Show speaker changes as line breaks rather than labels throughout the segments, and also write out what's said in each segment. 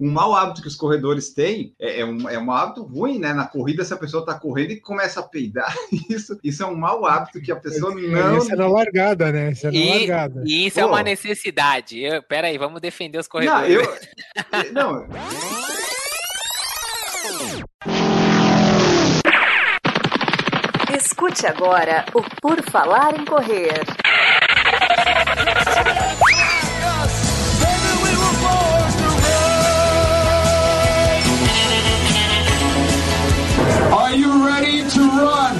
um mau hábito que os corredores têm é, é, um, é um hábito ruim, né? Na corrida, se a pessoa está correndo e começa a peidar, isso, isso é um mau hábito que a pessoa não.
Isso é na largada, né? Isso é na
E,
largada.
e isso é
Pô.
uma necessidade. Eu, pera aí, vamos defender os
Não,
corredores.
eu. Não,
Escute agora o Por Falar em Correr.
To run?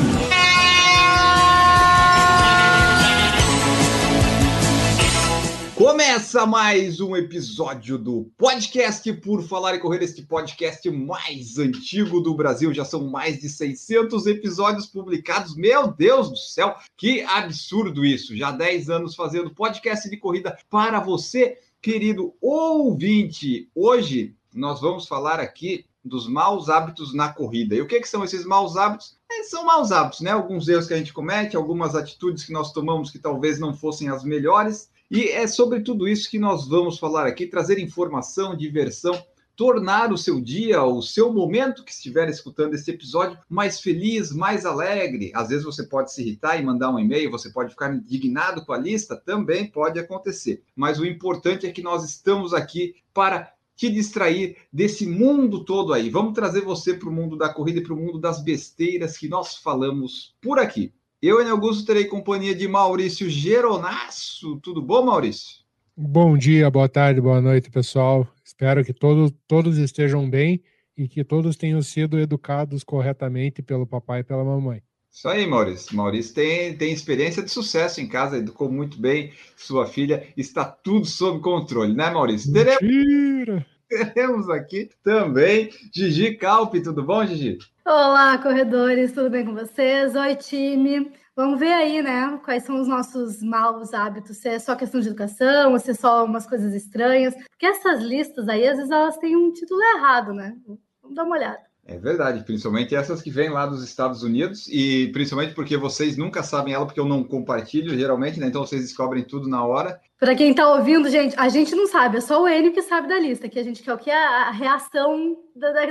Começa mais um episódio do podcast Por Falar e Correr, este podcast mais antigo do Brasil. Já são mais de 600 episódios publicados. Meu Deus do céu, que absurdo isso! Já 10 anos fazendo podcast de corrida para você, querido ouvinte. Hoje nós vamos falar aqui dos maus hábitos na corrida. E o que, que são esses maus hábitos? É, são maus hábitos, né? Alguns erros que a gente comete, algumas atitudes que nós tomamos que talvez não fossem as melhores. E é sobre tudo isso que nós vamos falar aqui, trazer informação, diversão, tornar o seu dia, o seu momento que estiver escutando esse episódio mais feliz, mais alegre. Às vezes você pode se irritar e mandar um e-mail, você pode ficar indignado com a lista, também pode acontecer. Mas o importante é que nós estamos aqui para te distrair desse mundo todo aí. Vamos trazer você para o mundo da corrida e para o mundo das besteiras que nós falamos por aqui. Eu, em Augusto, terei companhia de Maurício Geronasso. Tudo bom, Maurício?
Bom dia, boa tarde, boa noite, pessoal. Espero que todos, todos estejam bem e que todos tenham sido educados corretamente pelo papai e pela mamãe.
Isso aí, Maurício. Maurício tem, tem experiência de sucesso em casa, educou muito bem sua filha, está tudo sob controle, né, Maurício? Teremos,
Mentira!
teremos aqui também Gigi Calpe. Tudo bom, Gigi?
Olá, corredores, tudo bem com vocês? Oi, time. Vamos ver aí, né? Quais são os nossos maus hábitos, se é só questão de educação, ou se é só umas coisas estranhas. Porque essas listas aí, às vezes, elas têm um título errado, né? Vamos dar uma olhada.
É verdade, principalmente essas que vêm lá dos Estados Unidos, e principalmente porque vocês nunca sabem ela, porque eu não compartilho geralmente, né? Então vocês descobrem tudo na hora.
Para quem tá ouvindo, gente, a gente não sabe, é só o Enio que sabe da lista, que a gente quer o que é a reação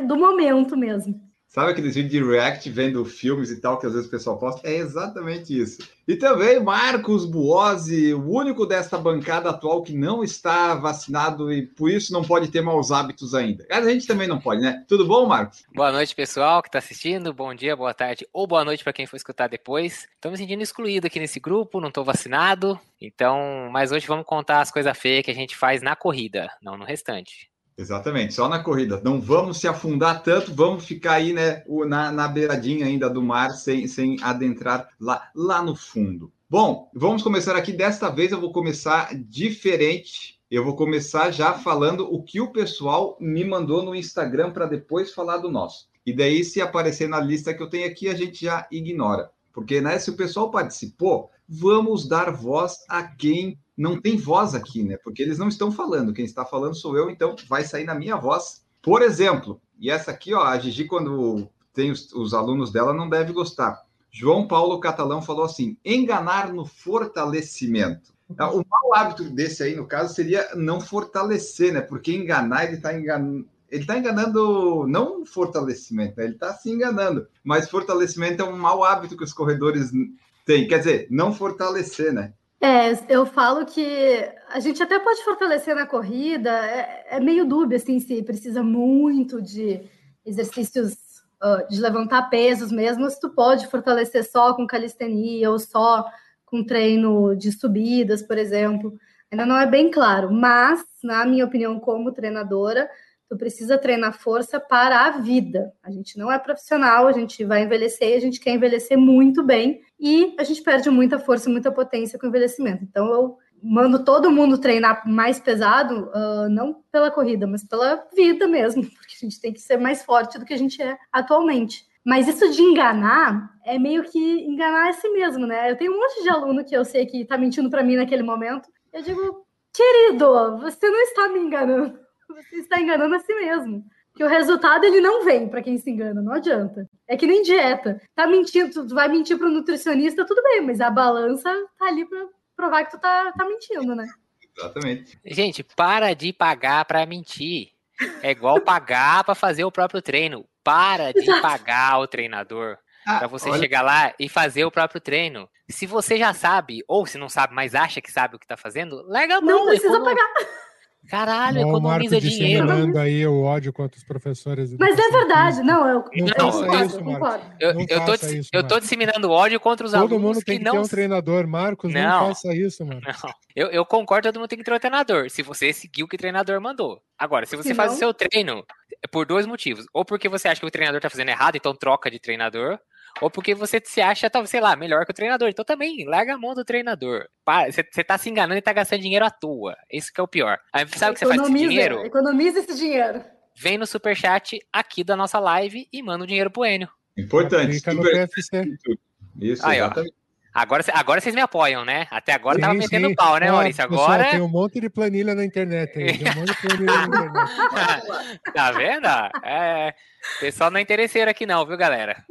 do momento mesmo.
Sabe aqueles vídeos de react vendo filmes e tal que às vezes o pessoal posta? É exatamente isso. E também Marcos Buozzi, o único desta bancada atual que não está vacinado e por isso não pode ter maus hábitos ainda. A gente também não pode, né? Tudo bom, Marcos?
Boa noite, pessoal que está assistindo. Bom dia, boa tarde ou boa noite para quem for escutar depois. Estou me sentindo excluído aqui nesse grupo, não estou vacinado. Então, mas hoje vamos contar as coisas feias que a gente faz na corrida, não no restante.
Exatamente, só na corrida. Não vamos se afundar tanto, vamos ficar aí, né, na, na beiradinha ainda do mar, sem, sem adentrar lá, lá no fundo. Bom, vamos começar aqui. Desta vez eu vou começar diferente. Eu vou começar já falando o que o pessoal me mandou no Instagram para depois falar do nosso. E daí, se aparecer na lista que eu tenho aqui, a gente já ignora. Porque, né, se o pessoal participou, vamos dar voz a quem não tem voz aqui, né? Porque eles não estão falando. Quem está falando sou eu, então vai sair na minha voz. Por exemplo, e essa aqui, ó, a Gigi, quando tem os, os alunos dela, não deve gostar. João Paulo Catalão falou assim: enganar no fortalecimento. Ah, O mau hábito desse aí, no caso, seria não fortalecer, né? Porque enganar, ele está enganando. Ele está enganando, não fortalecimento, né? ele está se enganando. Mas fortalecimento é um mau hábito que os corredores têm. Quer dizer, não fortalecer, né?
É, eu falo que a gente até pode fortalecer na corrida, é, é meio dúbio, assim, se precisa muito de exercícios ah, de levantar pesos mesmo, se tu pode fortalecer só com calistenia ou só com treino de subidas, por exemplo. Ainda não é bem claro, mas, na minha opinião, como treinadora, tu precisa treinar força para a vida. A gente não é profissional, a gente vai envelhecer a gente quer envelhecer muito bem e a gente perde muita força, muita potência com o envelhecimento. Então eu mando todo mundo treinar mais pesado, uh, não pela corrida, mas pela vida mesmo, porque a gente tem que ser mais forte do que a gente é atualmente. Mas isso de enganar é meio que enganar a si mesmo, né? Eu tenho um monte de aluno que eu sei que tá mentindo para mim naquele momento. Eu digo, querido, você não está me enganando, você está enganando a si mesmo. Que o resultado ele não vem para quem se engana, não adianta. É que nem dieta. Tá mentindo, tu vai mentir para o nutricionista, tudo bem, mas a balança tá ali para provar que tu tá, tá mentindo, né?
Exatamente.
Gente, para de pagar para mentir. É igual pagar para fazer o próprio treino. Para de
Exato.
pagar o treinador
Ah,
para você
olha-
chegar lá e fazer o próprio treino. Se você já sabe, ou se não sabe, mas acha que sabe o que tá fazendo, larga a mão.
Não precisa pagar.
Caralho,
Ó, o Marco
economiza dinheiro.
disseminando aí o ódio contra os professores.
Mas é verdade, não, eu,
Não
eu
faça
concordo,
isso,
eu
Marcos.
concordo.
Eu,
Não
eu, tô,
faça isso,
eu tô disseminando ódio contra os
Todo
alunos
mundo
que
tem que
não.
ter um treinador, Marcos. Não,
Não.
faça isso, mano.
Não, eu, eu concordo, todo mundo tem que ter um treinador. Se você seguir o que o treinador mandou. Agora, se você
Se
faz
não-
o seu treino, é por dois motivos. Ou porque você acha que o treinador tá fazendo errado, então troca de treinador. Ou porque você se acha, talvez, sei lá, melhor que o treinador. Então também, larga a mão do treinador. Para, Você tá se enganando e tá gastando dinheiro à toa. Isso que é o pior. Aí, sabe o que você faz com esse
Economiza-
dinheiro?
Economiza esse dinheiro.
Vem no superchat aqui da nossa live e manda o dinheiro pro Enio.
Importante.
Clica no
super-
PFC.
Isso,
Aí, ó. Agora, agora vocês me apoiam, né? Até agora tava
Sim,
metendo
sim.
pau, né, Maurício?
pessoal,
Agora.
tem um monte de planilha na internet aí. Tem um monte de planilha na internet.
tá vendo? É. Pessoal não é interesseiro aqui, não, viu, galera?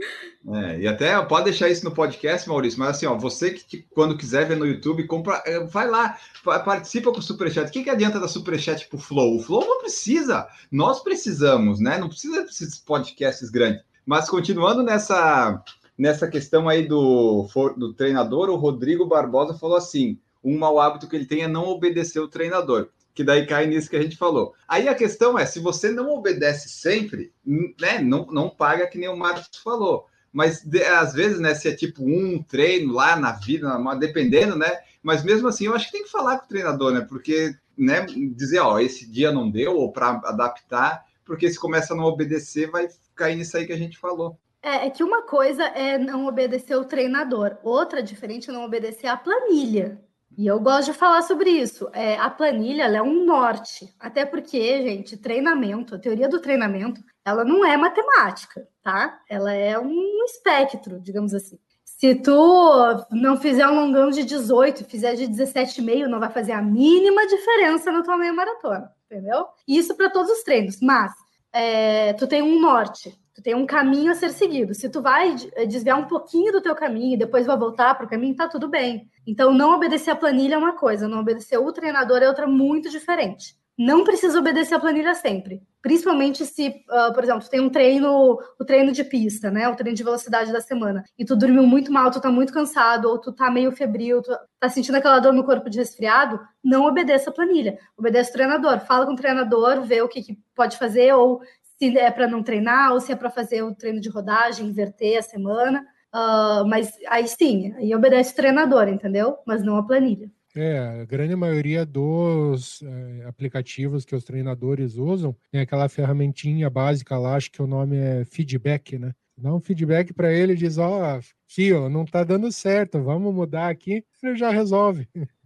É, e até pode deixar isso no podcast, Maurício, mas assim, ó, você que quando quiser ver no YouTube, compra, eh, vai lá, pa- participa com o Superchat. O que, que adianta dar Superchat pro Flow? O Flow não precisa, nós precisamos, né? Não precisa desses podcasts grandes. Mas continuando nessa, nessa questão aí do, do treinador, o Rodrigo Barbosa falou assim: um mau hábito que ele tem é não obedecer o treinador. Que daí cai nisso que a gente falou. Aí a questão é: se você não obedece sempre, né, não, não paga que nem o Marcos falou. Mas às vezes, né, se é tipo um treino lá na vida, dependendo, né? Mas mesmo assim, eu acho que tem que falar com o treinador, né? Porque, né, dizer, ó, esse dia não deu, ou para adaptar, porque se começa a não obedecer, vai cair nisso aí que a gente falou.
É, é que uma coisa é não obedecer o treinador, outra diferente é não obedecer a planilha. E eu gosto de falar sobre isso. É, a planilha é um norte, até porque, gente, treinamento, a teoria do treinamento, ela não é matemática, tá? Ela é um espectro, digamos assim. Se tu não fizer um longão de 18, fizer de 17,5, não vai fazer a mínima diferença na tua meia maratona, entendeu? Isso para todos os treinos, mas é, tu tem um norte, tem um caminho a ser seguido. Se tu vai eh, desviar um pouquinho do teu caminho e depois vai voltar para o caminho, tá tudo bem. Então, não obedecer a planilha é uma coisa, não obedecer o treinador é outra muito diferente. Não precisa obedecer a planilha sempre, principalmente se, ah, por exemplo, tu tem um treino, o treino de pista, né, o treino de velocidade da semana, e tu dormiu muito mal, tu tá muito cansado, ou tu tá meio febril, tu tá sentindo aquela dor no corpo de resfriado, não obedeça a planilha, obedece o treinador, fala com o treinador, vê o que, que pode fazer, ou se é para não treinar, ou se é para fazer o treino de rodagem, inverter a semana. Ah, mas aí sim, aí obedece o treinador, entendeu? Mas não a planilha.
É, a grande maioria dos eh, aplicativos que os treinadores usam tem aquela ferramentinha básica lá, acho que o nome é feedback, né? Dá um feedback para ele e diz: Ó, fio, não tá dando certo, vamos mudar aqui, ele já resolve.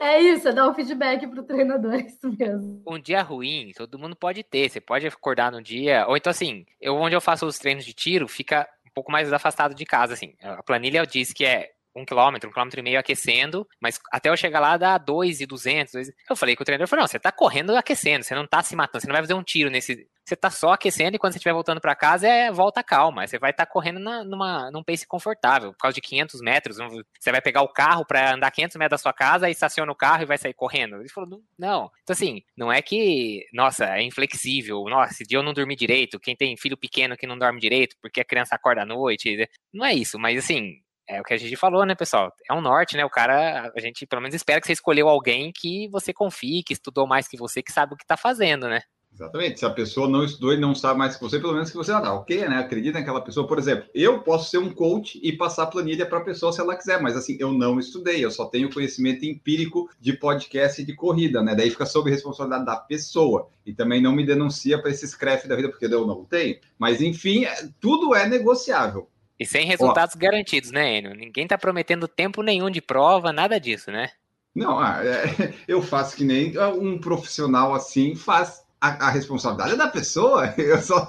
É isso, é dar um feedback pro treinador, é isso mesmo.
Um dia ruim, todo mundo pode ter. Você pode acordar no dia. Ou então, assim, eu onde eu faço os treinos de tiro, fica um pouco mais afastado de casa, assim. A planilha diz que é um quilômetro, um quilômetro e meio aquecendo, mas até eu chegar lá dá dois e duzentos. Eu falei com o treinador, falei, não, você tá correndo aquecendo, você não tá se matando, você não vai fazer um tiro nesse... Você tá só aquecendo e quando você estiver voltando para casa é volta calma, você vai estar correndo na, numa, num pace confortável, por causa de 500 metros, você vai pegar o carro para andar 500 metros da sua casa e estaciona o carro e vai sair correndo. Ele falou, não. Então assim, não é que, nossa, é inflexível, nossa, esse dia eu não dormi direito, quem tem filho pequeno que não dorme direito porque a criança acorda à noite, não é isso, mas assim, é o que a gente falou, né, pessoal? É um norte, né? O cara, a gente pelo menos espera que você escolheu alguém que você confie, que estudou mais que você, que sabe o que tá fazendo, né?
Exatamente. Se a pessoa não estudou e não sabe mais que você, pelo menos que você, ah, tá, ok, né? Acredita naquela pessoa. Por exemplo, eu posso ser um coach e passar planilha para a pessoa se ela quiser, mas assim, eu não estudei, eu só tenho conhecimento empírico de podcast e de corrida, né? Daí fica sob responsabilidade da pessoa. E também não me denuncia para esse scrap da vida, porque eu não tenho. Mas enfim, é- tudo é negociável.
E sem resultados garantidos, né, Enio? Ninguém tá prometendo tempo nenhum de prova, nada disso, né?
Não, ah, é, eu faço que nem um profissional assim faz. A, a responsabilidade é da pessoa, eu só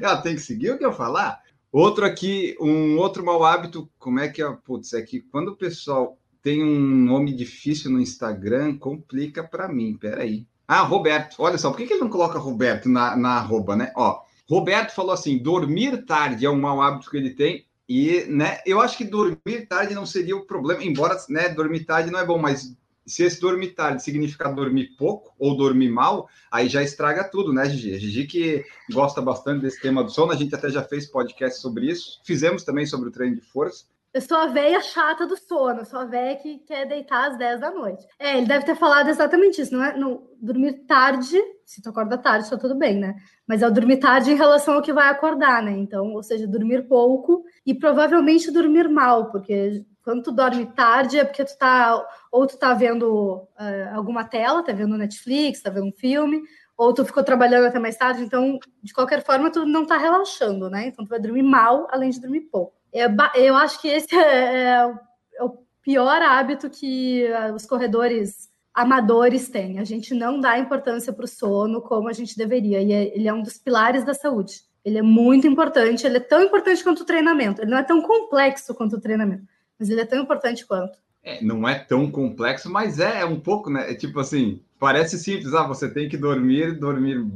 ela tem que seguir o que eu falar. Outro aqui, um outro mau hábito, como é que é? Putz, é que quando o pessoal tem um nome difícil no Instagram, complica para mim. Peraí. Ah, Roberto. Olha só, por que, que ele não coloca Roberto na, na arroba, né? Ó, Roberto falou assim: dormir tarde é um mau hábito que ele tem. E, né, eu acho que dormir tarde não seria o problema, embora, né, dormir tarde não é bom, mas se esse dormir tarde significa dormir pouco ou dormir mal, aí já estraga tudo, né, Gigi? A Gigi que gosta bastante desse tema do sono, a gente até já fez podcast sobre isso, fizemos também sobre o treino de força.
Eu sou a velha chata do sono, sou a velha que quer deitar às 10 da noite. É, ele deve ter falado exatamente isso, não é? Dormir tarde, se tu acorda tarde, tá tudo bem, né? Mas é o dormir tarde em relação ao que vai acordar, né? Então, ou seja, dormir pouco e provavelmente dormir mal, porque quando tu dorme tarde é porque tu tá ou tu tá vendo uh, alguma tela, tá vendo Netflix, tá vendo um filme, ou tu ficou trabalhando até mais tarde, então de qualquer forma tu não tá relaxando, né? Então tu vai dormir mal além de dormir pouco. É, eu acho que esse é, é, é o pior hábito que uh, os corredores amadores têm. A gente não dá importância para o sono como a gente deveria, e é, ele é um dos pilares da saúde. Ele é muito importante, ele é tão importante quanto o treinamento. Ele não é tão complexo quanto o treinamento mas ele é tão importante quanto.
É, não é tão complexo, mas é, é um pouco, né? É tipo assim, parece simples, ah, você tem que dormir, dormir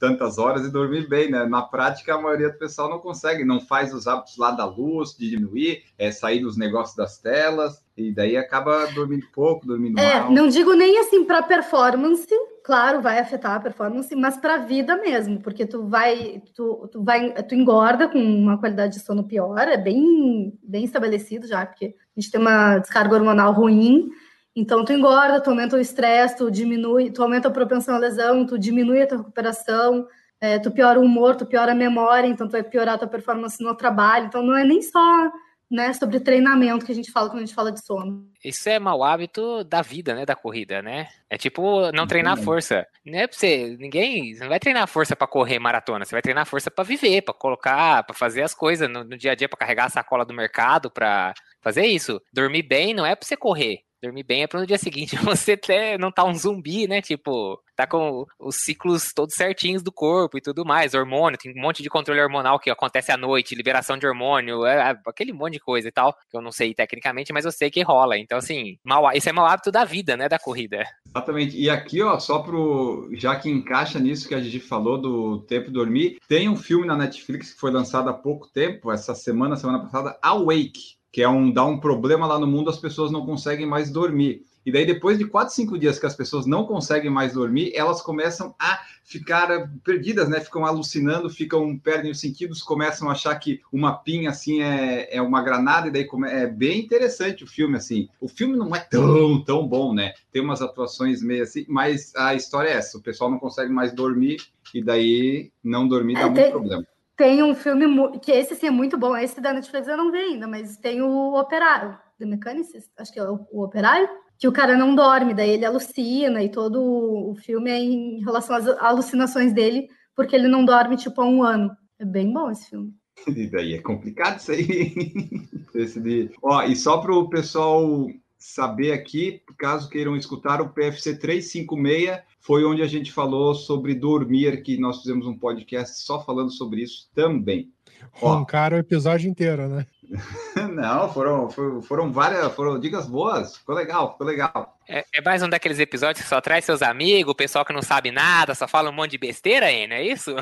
tantas horas e dormir bem, né? Na prática, a maioria do pessoal não consegue, não faz os hábitos lá da luz, de diminuir, é sair dos negócios das telas, e daí acaba dormindo pouco, dormindo
é,
mal.
Não digo nem assim para performance, claro, vai afetar a performance, mas para a vida mesmo, porque tu vai, tu, tu vai, tu engorda com uma qualidade de sono pior, é bem, bem estabelecido já, porque a gente tem uma descarga hormonal ruim, então tu engorda, tu aumenta o estresse, tu diminui, tu aumenta a propensão à lesão, tu diminui a tua recuperação, é, tu piora o humor, tu piora a memória, então tu vai piorar a tua performance no trabalho, então não é nem só né, sobre treinamento que a gente fala quando a gente fala de sono.
Isso é mau hábito da vida, né, da corrida, né? É tipo não treinar força. Não é pra você, ninguém, você não vai treinar força para correr maratona, você vai treinar força para viver, para colocar, para fazer as coisas no, no, dia a dia, para carregar a sacola do mercado, para fazer isso. Dormir bem não é para você correr, dormir bem é para no dia seguinte você até não tá um zumbi, né? Tipo, tá com os ciclos todos certinhos do corpo e tudo mais, hormônio, tem um monte de controle hormonal que acontece à noite, liberação de hormônio, é, é, aquele monte de coisa e tal, que eu não sei tecnicamente, mas eu sei que rola. Então, assim, mal, isso é mau hábito da vida, né, da corrida.
Exatamente. E aqui, ó, só pro, já que encaixa nisso que a gente falou do tempo dormir, tem um filme na Netflix que foi lançado há pouco tempo, essa semana, semana passada, Awake, que é um dá um problema lá no mundo, as pessoas não conseguem mais dormir. E daí, depois de quatro, cinco dias que as pessoas não conseguem mais dormir, elas começam a ficar perdidas, né? Ficam alucinando, ficam, perdem os sentidos, começam a achar que uma pinha assim é, é uma granada, e daí come... é bem interessante o filme, assim. O filme não é tão, tão bom, né? Tem umas atuações meio assim, mas a história é essa: o pessoal não consegue mais dormir, e daí não dormir dá é, muito tem... problema.
Tem um filme que esse sim é muito bom. Esse da Netflix eu não vi ainda, mas tem o Operário, The Mechanicist, acho que é o, o Operário, que o cara não dorme, daí ele alucina e todo o filme é em relação às alucinações dele, porque ele não dorme tipo há um ano. É bem bom esse filme.
E daí é complicado isso aí. esse de... Ó, e só para o pessoal saber aqui, caso queiram escutar, o PFC 356 foi onde a gente falou sobre dormir, que nós fizemos um podcast só falando sobre isso também.
Roncaram o episódio inteiro, né?
Não, foram, foram, foram, várias, foram dicas boas, ficou legal, ficou legal.
É, é, mais um daqueles episódios que só traz seus amigos, o pessoal que não sabe nada, só fala um monte de besteira, hein, não é isso?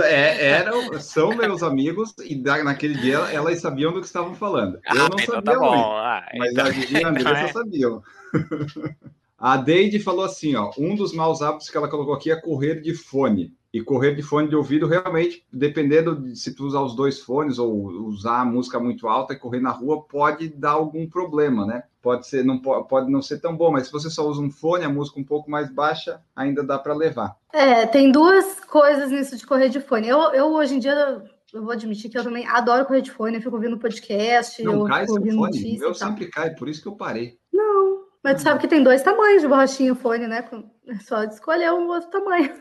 É, eram, são meus amigos e naquele dia elas sabiam do que estavam falando. Eu ah, não então sabia, tá bom. Ah, mas então... a Gigi e a Andressa é. sabiam. A Deide falou assim, ó, um dos maus hábitos que ela colocou aqui é correr de fone. E correr de fone de ouvido, realmente, dependendo de se tu usar os dois fones ou usar a música muito alta e correr na rua, pode dar algum problema, né? Pode ser, não pode não ser tão bom, mas se você só usa um fone, a música um pouco mais baixa, ainda dá para levar.
É, tem duas coisas nisso de correr de fone. Eu, eu hoje em dia eu vou admitir que eu também adoro correr de fone, eu fico ouvindo podcast,
não
eu
cai
fico
ouvindo fone? notícia. Eu sempre cai, por isso que eu parei.
Não, mas tu sabe que tem dois tamanhos de borrachinha fone, né? É só escolher um outro tamanho.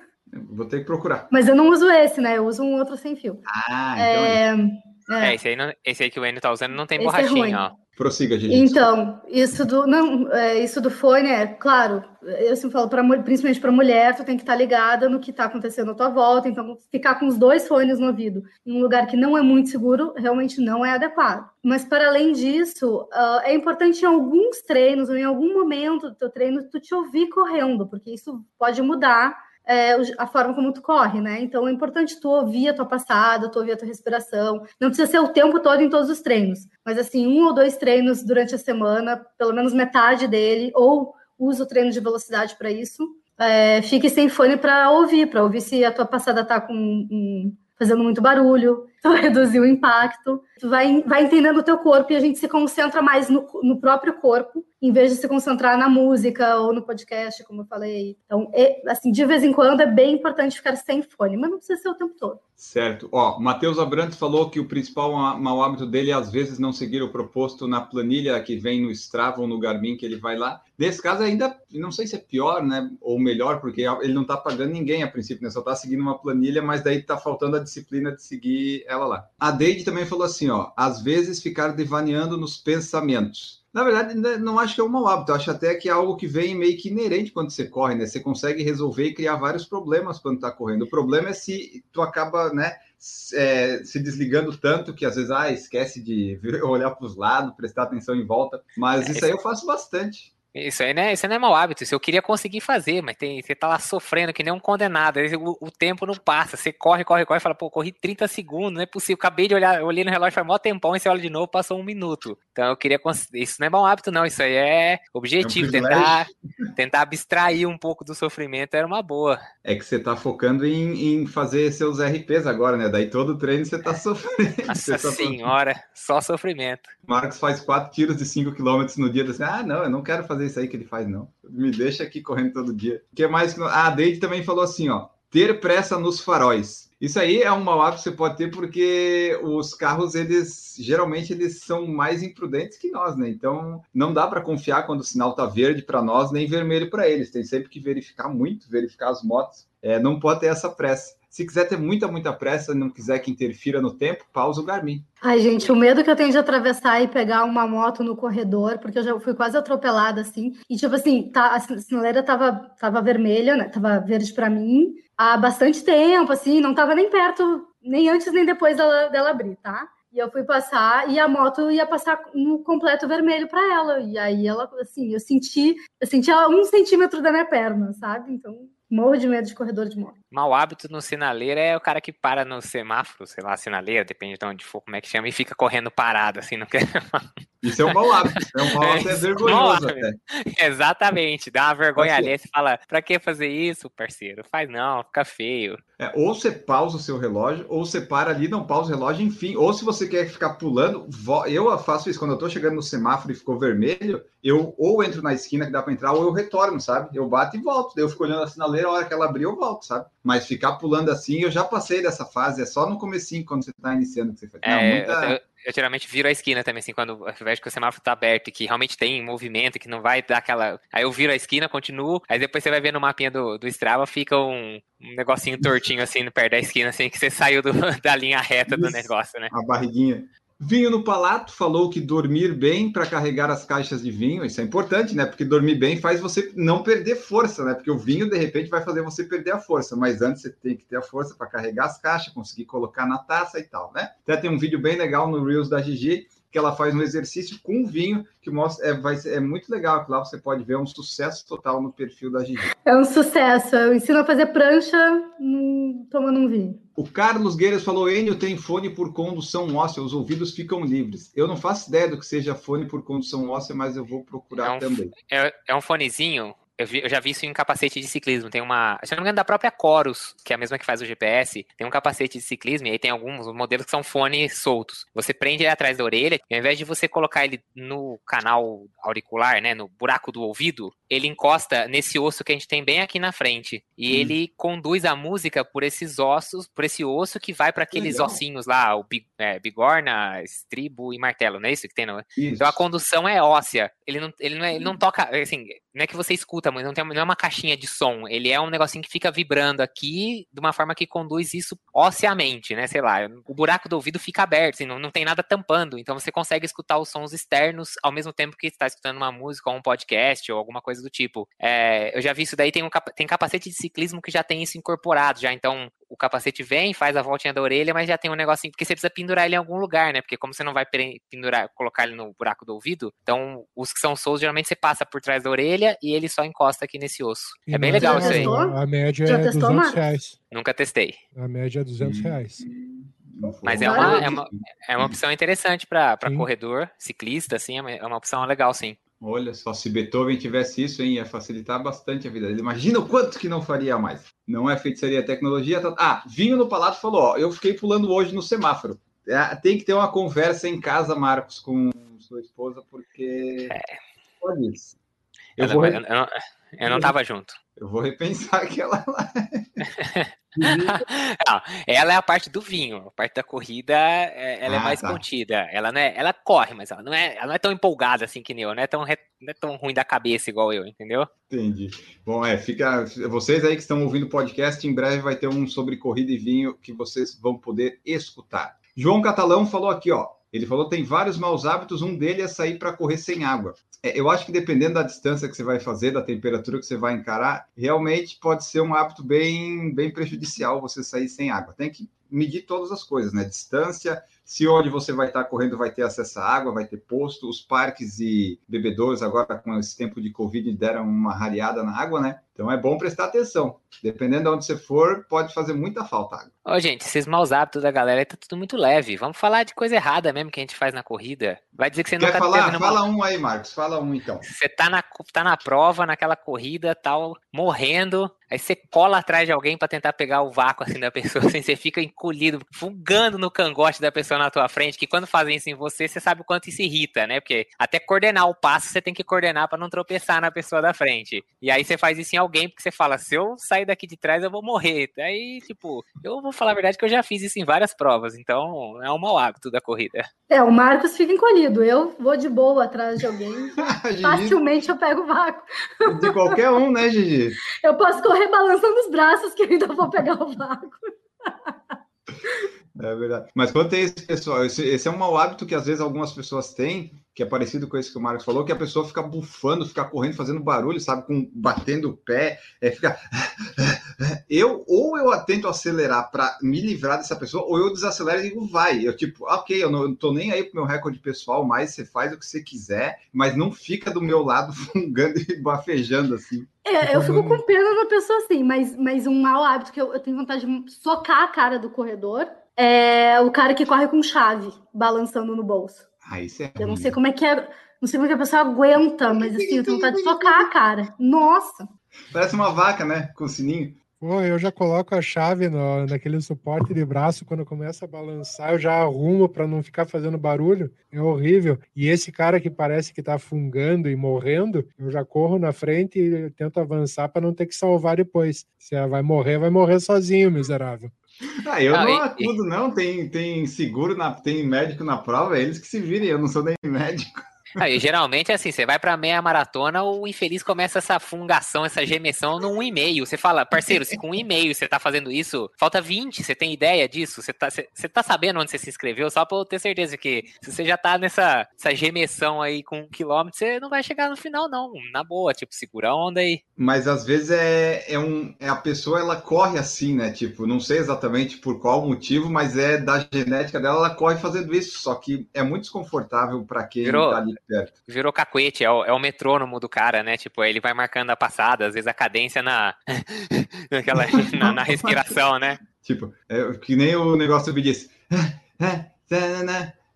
Vou ter que procurar.
Mas eu não uso esse, né? Eu uso um outro sem fio.
Ah, então é...
É. é, esse, aí não, esse aí que o Enio tá usando não tem esse é borrachinha, é ó.
Prossiga, gente.
Então, isso do, não, é, isso do fone é, claro, eu sempre falo, pra, principalmente para mulher, tu tem que estar tá ligada no que está acontecendo à tua volta, então ficar com os dois fones no ouvido em um lugar que não é muito seguro, realmente não é adequado. Mas, para além disso, uh, é importante em alguns treinos, ou em algum momento do teu treino, tu te ouvir correndo, porque isso pode mudar é, a forma como tu corre, né? Então é importante tu ouvir a tua passada, tu ouvir a tua respiração. Não precisa ser o tempo todo em todos os treinos, mas assim, um ou dois treinos durante a semana, pelo menos metade dele, ou usa o treino de velocidade para isso. É, fique sem fone para ouvir, para ouvir se a tua passada tá com um, fazendo muito barulho, tu reduzir o impacto, tu vai, vai entendendo o teu corpo e a gente se concentra mais no, no próprio corpo em vez de se concentrar na música ou no podcast, como eu falei. Então, é, assim, de vez em quando é bem importante ficar sem fone, mas não precisa ser o tempo todo.
Certo. Ó, Matheus Abrantes falou que o principal mau hábito dele é, às vezes, não seguir o proposto na planilha que vem no Strava ou no Garmin, que ele vai lá. Nesse caso, ainda, não sei se é pior, né, ou melhor, porque ele não está pagando ninguém a princípio, né, só está seguindo uma planilha, mas daí está faltando a disciplina de seguir ela lá. A Deide também falou assim, ó, às vezes ficar devaneando nos pensamentos. Na verdade, não acho que é um mau hábito, acho até que é algo que vem meio que inerente quando você corre, né? Você consegue resolver e criar vários problemas quando está correndo. O problema é se tu acaba, né, é, se desligando tanto que às vezes, ah, esquece de olhar para os lados, prestar atenção em volta. Mas é, isso aí eu faço bastante.
Isso aí, né? Isso aí não é mau hábito. Isso eu queria conseguir fazer, mas tem, você tá lá sofrendo que nem um condenado. Aí o, o, tempo não passa. Você corre, corre, corre fala, pô, corri 30 segundos, não é possível. Acabei de olhar, olhei no relógio, faz mó tempão, e você olha de novo, passou um minuto. Então eu queria Isso não é mau hábito, não. Isso aí é objetivo. É um tentar, tentar abstrair um pouco do sofrimento era uma boa.
É que você tá focando em, em fazer seus RPs agora, né? Daí todo treino você tá sofrendo.
Nossa
tá
senhora, só sofrimento.
Marcos faz quatro tiros de 5 km no dia, assim, ah, não, eu não quero fazer isso aí que ele faz, não. Me deixa aqui correndo todo dia. O que mais? Ah, a Deide também falou assim, ó, ter pressa nos faróis. Isso aí é um mau hábito que você pode ter porque os carros, eles geralmente eles são mais imprudentes que nós, né? Então não dá para confiar quando o sinal tá verde para nós nem vermelho para eles. Tem sempre que verificar muito, verificar as motos. É, não pode ter essa pressa. Se quiser ter muita, muita pressa, não quiser que interfira no tempo, pausa o Garmin.
Ai, gente, o medo que eu tenho de atravessar e pegar uma moto no corredor, porque eu já fui quase atropelada, assim. E, tipo assim, tá, a sinaleira tava, tava vermelha, né? Tava verde para mim há bastante tempo, assim, não tava nem perto, nem antes nem depois dela, dela abrir, tá? E eu fui passar e a moto ia passar no completo vermelho para ela. E aí ela, assim, eu senti, eu senti ela um centímetro da minha perna, sabe? Então Morro de medo de corredor de moto.
Mau hábito no sinaleiro é o cara que para no semáforo, sei lá, sinaleira, depende de onde for, como é que chama, e fica correndo parado, assim, não quer.
Isso é um mau hábito. É um mau hábito, é, é vergonhoso até.
Exatamente, dá uma vergonha ali. Você fala, pra que fazer isso, parceiro? Faz não, fica feio.
É, ou você pausa o seu relógio, ou você para ali, não pausa o relógio, enfim. Ou se você quer ficar pulando, eu faço isso. Quando eu tô chegando no semáforo e ficou vermelho, eu ou entro na esquina que dá para entrar, ou eu retorno, sabe? Eu bato e volto. Daí eu fico olhando a sinaleira, a hora que ela abrir, eu volto, sabe? Mas ficar pulando assim, eu já passei dessa fase, é só no comecinho, quando você tá iniciando que você faz.
É, Não, muita... eu, eu, geralmente viro a esquina também, assim, quando ao invés que o semáforo tá aberto e que realmente tem movimento, que não vai dar aquela. Aí eu viro a esquina, continuo, aí depois você vai ver no mapinha do, do Strava, fica um, um negocinho tortinho assim, perto da esquina, assim, que você saiu do, da linha reta Isso, do negócio, né?
A barriguinha. Vinho no Palato falou que dormir bem para carregar as caixas de vinho, isso é importante, né? Porque dormir bem faz você não perder força, né? Porque o vinho, de repente, vai fazer você perder a força, mas antes você tem que ter a força para carregar as caixas, conseguir colocar na taça e tal, né? Até tem um vídeo bem legal no Reels da Gigi que ela faz um exercício com vinho que mostra é, vai é muito legal. Lá você pode ver um sucesso total no perfil da Gigi.
É um sucesso. Eu ensino a fazer prancha tomando um vinho.
O Carlos Gueiras falou: Enio tem fone por condução óssea, os ouvidos ficam livres. Eu não faço ideia do que seja fone por condução óssea, mas eu vou procurar
é um,
também.
É, é um fonezinho eu, vi, eu, já vi isso em capacete de ciclismo. Tem uma, se não me engano, da própria Corus, que é a mesma que faz o GPS, tem um capacete de ciclismo e aí tem alguns modelos que são fones soltos. Você prende ele atrás da orelha e ao invés de você colocar ele no canal auricular, né, no buraco do ouvido, ele encosta nesse osso que a gente tem bem aqui na frente. E hum. ele conduz a música por esses ossos, por esse osso que vai para aqueles Legal. ossinhos lá, o é, bigorna, estribo e martelo, não é isso que tem? Não? É? Então a condução é óssea. Ele não, ele não, é, ele não toca, assim, não é que você escuta, mas não, tem, não é uma caixinha de som. Ele é um negocinho que fica vibrando aqui de uma forma que conduz isso osseamente, né? Sei lá, o buraco do ouvido fica aberto, assim, não, não tem nada tampando. Então você consegue escutar os sons externos ao mesmo tempo que está escutando uma música ou um podcast ou alguma coisa do tipo. É, eu já vi isso daí, tem, um, tem capacete de ciclismo que já tem isso incorporado já. Então o capacete vem, faz a voltinha da orelha, mas já tem um negocinho, porque você precisa pendurar ele em algum lugar, né? Porque como você não vai pendurar, colocar ele no buraco do ouvido, então os que são soltos, geralmente você passa por trás da orelha e ele só encosta aqui nesse osso.
E
é bem legal isso aí.
testou?
A média
Já
é
testou,
200
Marcos?
reais.
Nunca testei.
A média é 200 reais.
Não foi
Mas é uma- é uma- É uma opção interessante para corredor, ciclista, assim, é uma- é uma opção legal, sim.
Olha só, se Beethoven tivesse isso, hein, ia facilitar bastante a vida dele. Imagina o quanto que não faria mais. Não é feitiçaria, é tecnologia. tá- Ah, Vinho no Palato falou, ó, eu fiquei pulando hoje no semáforo. É, Tem que ter uma conversa em casa, Marcos, com sua esposa, porque... Pode isso. Eu vou,
eu, eu não, eu não tava junto.
Eu vou repensar aquela lá.
Não, ela é a parte do vinho, a parte da corrida, é- ela é
Ah,
mais
tá.
contida. Ela não é, ela corre, mas ela não é, ela não é tão empolgada assim que nem eu, não é tão, não é tão ruim da cabeça igual eu, entendeu?
Entendi. Bom, é, fica. Vocês aí que estão ouvindo o podcast, em breve vai ter um sobre corrida e vinho que vocês vão poder escutar. João Catalão falou aqui, ó. Ele falou tem vários maus hábitos, um dele é sair para correr sem água. É, eu acho que dependendo da distância que você vai fazer, da temperatura que você vai encarar, realmente pode ser um hábito bem, bem prejudicial você sair sem água. Tem que medir todas as coisas, né? Distância, se onde você vai estar correndo vai ter acesso à água, vai ter posto, os parques e bebedouros agora com esse tempo de Covid deram uma rareada na água, né? Então é bom prestar atenção. Dependendo de onde você for, pode fazer muita falta água.
Ô, gente, esses maus hábitos da galera tá tudo muito leve. Vamos falar de coisa errada mesmo que a gente faz na corrida. Vai dizer que você
Quer
nunca
falar?
teve numa...
Fala um aí, Marcos. Fala um então.
Você tá na, tá na prova, naquela corrida, tal, morrendo, aí você cola atrás de alguém pra tentar pegar o vácuo assim da pessoa, assim, você fica encolhido, fungando no cangote da pessoa na tua frente, que quando fazem isso em você, você sabe o quanto isso irrita, né? Porque até coordenar o passo, você tem que coordenar pra não tropeçar na pessoa da frente. E aí você faz isso em alguém, porque você fala, se eu sair daqui de trás, eu vou morrer. Aí, tipo, eu vou falar a verdade que eu já fiz isso em várias provas, então é um mau hábito da corrida.
É, o Marcos fica encolhido. Eu vou de boa atrás de alguém. Facilmente eu pego o vácuo.
de qualquer um, né, Gigi?
Eu posso correr balançando os braços que eu ainda vou pegar o vácuo.
É verdade. Mas quanto a esse pessoal, esse, esse é um mau hábito que às vezes algumas pessoas têm, que é parecido com esse que o Marcos falou, que a pessoa fica bufando, fica correndo, fazendo barulho, sabe, com batendo o pé, é, fica. Eu ou eu tento acelerar para me livrar dessa pessoa, ou eu desacelero e digo vai. Eu tipo, ok, eu não eu tô nem aí pro meu recorde pessoal, mas você faz o que você quiser, mas não fica do meu lado fungando e bafejando assim.
É, eu fico com pena da pessoa assim, mas, mas um mau hábito que eu, eu tenho vontade de socar a cara do corredor é o cara que corre com chave, balançando no bolso.
Ah, isso é.
Eu não sei como é que é, não sei como é que a pessoa aguenta, mas assim, eu tenho vontade de socar a cara. Nossa!
Parece uma vaca, né? Com sininho.
Pô, eu já coloco a chave no, naquele suporte de braço, quando começa a balançar, eu já arrumo para não ficar fazendo barulho. É horrível. E esse cara que parece que tá fungando e morrendo, eu já corro na frente e tento avançar para não ter que salvar depois. Se ela vai morrer, vai morrer sozinho, miserável.
Ah, eu não
e-
acudo, não. Tem, tem seguro, na, tem médico na prova, é eles que se virem, eu não sou nem médico.
Aí, geralmente é assim, você vai pra meia maratona, o infeliz começa essa fungação, essa gemessão no 1,5. Você fala, parceiro, se com 1,5 você tá fazendo isso, falta 20, você tem ideia disso? Você tá, você, você tá sabendo onde você se inscreveu? Só pra eu ter certeza que se você já tá nessa essa gemessão aí com um quilômetro, você não vai chegar no final, não. Na boa, tipo, segura a onda aí.
Mas às vezes é, é, um, é a pessoa, ela corre assim, né? Tipo, não sei exatamente por qual motivo, mas é da genética dela, ela corre fazendo isso. Só que é muito desconfortável para quem
Virou.
tá ali perto.
Virou cacuete, é o, é o metrônomo do cara, né? Tipo, ele vai marcando a passada, às vezes a cadência na, naquela, na, na respiração, né?
Tipo, é, que nem o negócio do disse.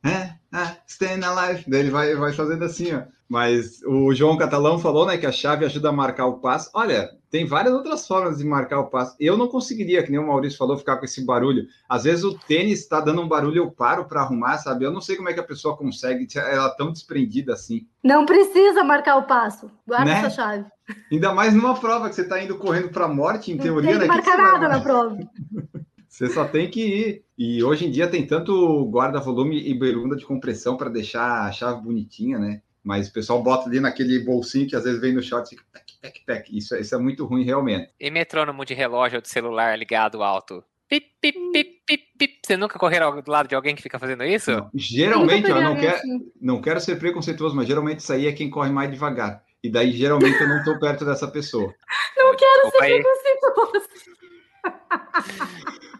"Ah, ah, tanana, ah, ah, Stand alive. Daí ele vai, vai fazendo assim, ó. Mas o João Catalão falou, né, que a chave ajuda a marcar o passo. Olha, tem várias outras formas de marcar o passo. Eu não conseguiria, que nem o Maurício falou, ficar com esse barulho. Às vezes o tênis está dando um barulho, eu paro para arrumar, sabe? Eu não sei como é que a pessoa consegue, ela tão desprendida assim.
Não precisa marcar o passo. Guarda
Né?
essa chave.
Ainda mais numa prova que você está indo correndo para a morte, em
Não
teoria,
tem que
né?
marcar
vai-
nada na prova.
Você só tem que ir. E hoje em dia tem tanto guarda-volume e bermuda de compressão para deixar a chave bonitinha, né? Mas o pessoal bota ali naquele bolsinho que às vezes vem no short e fica pec, pec, pec. Isso, é- isso é muito ruim, realmente.
E metrônomo de relógio ou de celular ligado alto. Pip, pip, pip, pip, pip. Você nunca correram do lado de alguém que fica fazendo isso?
Geralmente,
Nunca
eu não quero,
assim.
não quero ser preconceituoso, mas geralmente isso aí é quem corre mais devagar. E daí, geralmente, eu não estou perto dessa pessoa.
Não quero
Desculpa
ser
aí.
preconceituoso.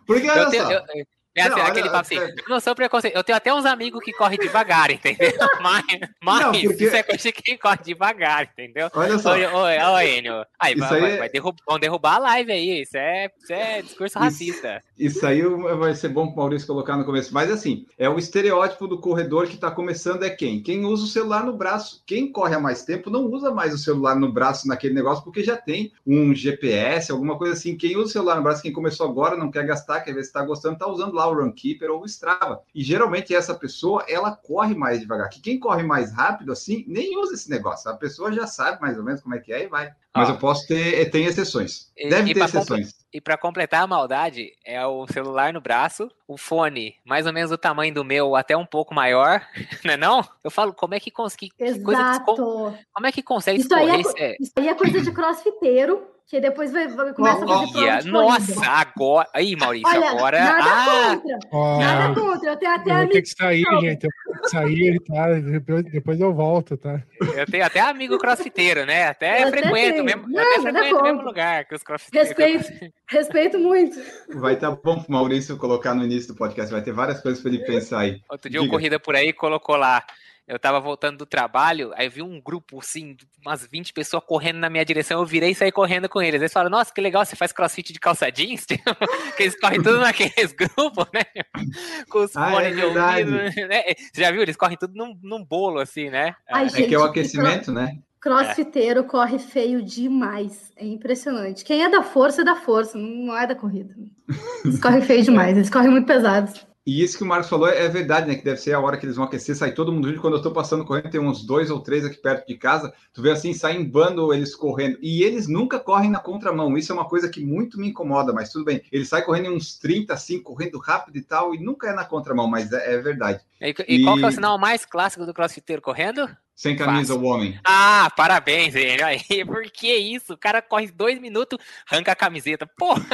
Porque olha
Eu tenho,
só.
eu- é assim,
Não,
aquele papo assim,
é-
eu não sou preconceito. Eu tenho até uns amigos que correm devagar, entendeu? Mas, mas
Não, porque-
isso é coisa de quem corre devagar, entendeu?
Olha só.
Oi, oi, oi, Enio. Aí,
Isso
vai,
aí
vai,
é-
vai derrub- vão derrubar a live aí. Isso é, isso é discurso
Isso-
racista.
Isso aí vai ser bom para o Maurício colocar no começo. Mas assim, é o estereótipo do corredor que está começando é quem? Quem usa o celular no braço. Quem corre há mais tempo não usa mais o celular no braço naquele negócio, porque já tem um GPS, alguma coisa assim. Quem usa o celular no braço, quem começou agora, não quer gastar, quer ver se está gostando, está usando lá o Runkeeper ou o Strava. E geralmente essa pessoa, ela corre mais devagar. Que quem corre mais rápido assim, nem usa esse negócio. A pessoa já sabe mais ou menos como é que é e vai. Mas eu posso ter, tem exceções.
E-
Deve
e
ter
pra comple-
exceções.
E pra completar a maldade, é o celular no braço, o fone mais ou menos do tamanho do meu, até um pouco maior, né não? Eu falo, como é que consegui, que coisa que-
Exato.
como é que consegue
Isso aí, é,
escorrer?
co-
isso é-
isso aí é coisa de crossfiteiro, que depois vai, vai- começa a fazer prova de
nossa,
corrida.
agora. Aí, Maurício,
Olha,
agora.
nada
Ah,
contra, nada contra. Eu tenho até
eu
amigos.
que sair, gente. Eu ter que sair, tá? Depois, depois eu volto, tá?
eu tenho até amigo crossfiteiro, né? Até
Eu até
frequento,
tenho.
mesmo,
Não,
até frequento o mesmo lugar que os crossfiteiros.
Respeito. Respeito muito.
Vai estar bom pro Maurício colocar no início do podcast. Vai ter várias coisas para ele pensar aí.
Outro dia,
Diga.
corrida por aí colocou lá. Eu tava voltando do trabalho, aí vi um grupo, assim, umas 20 pessoas correndo na minha direção. Eu virei e saí correndo com eles. Eles falaram, nossa, que legal, você faz crossfit de calça jeans? que eles correm tudo naqueles grupos, né? Com os
Ah, é
de ouvido. Né? Você já viu? Eles correm tudo num, num bolo, assim, né?
Ai,
É que é o
Gente,
aquecimento, né?
Crossfiteiro corre feio demais. É impressionante. Quem é da força é da força, não é da corrida. Eles correm feio demais, eles correm muito pesados.
E isso que o Marcos falou é verdade, né? Que deve ser a hora que eles vão aquecer, sai todo mundo junto. Quando eu tô passando correndo, tem uns dois ou três aqui perto de casa. Tu vê assim, sai em bando eles correndo. E eles nunca correm na contramão. Isso é uma coisa que muito me incomoda, mas tudo bem. Eles saem correndo em uns 30, assim, correndo rápido e tal, e nunca é na contramão, mas é, é verdade.
E, e qual que é o sinal mais clássico do crossfiteiro correndo?
Sem camisa,
Fácil.
o homem.
Ah, parabéns, ele. Aí, por que isso? O cara corre dois minutos, arranca a camiseta. Porra!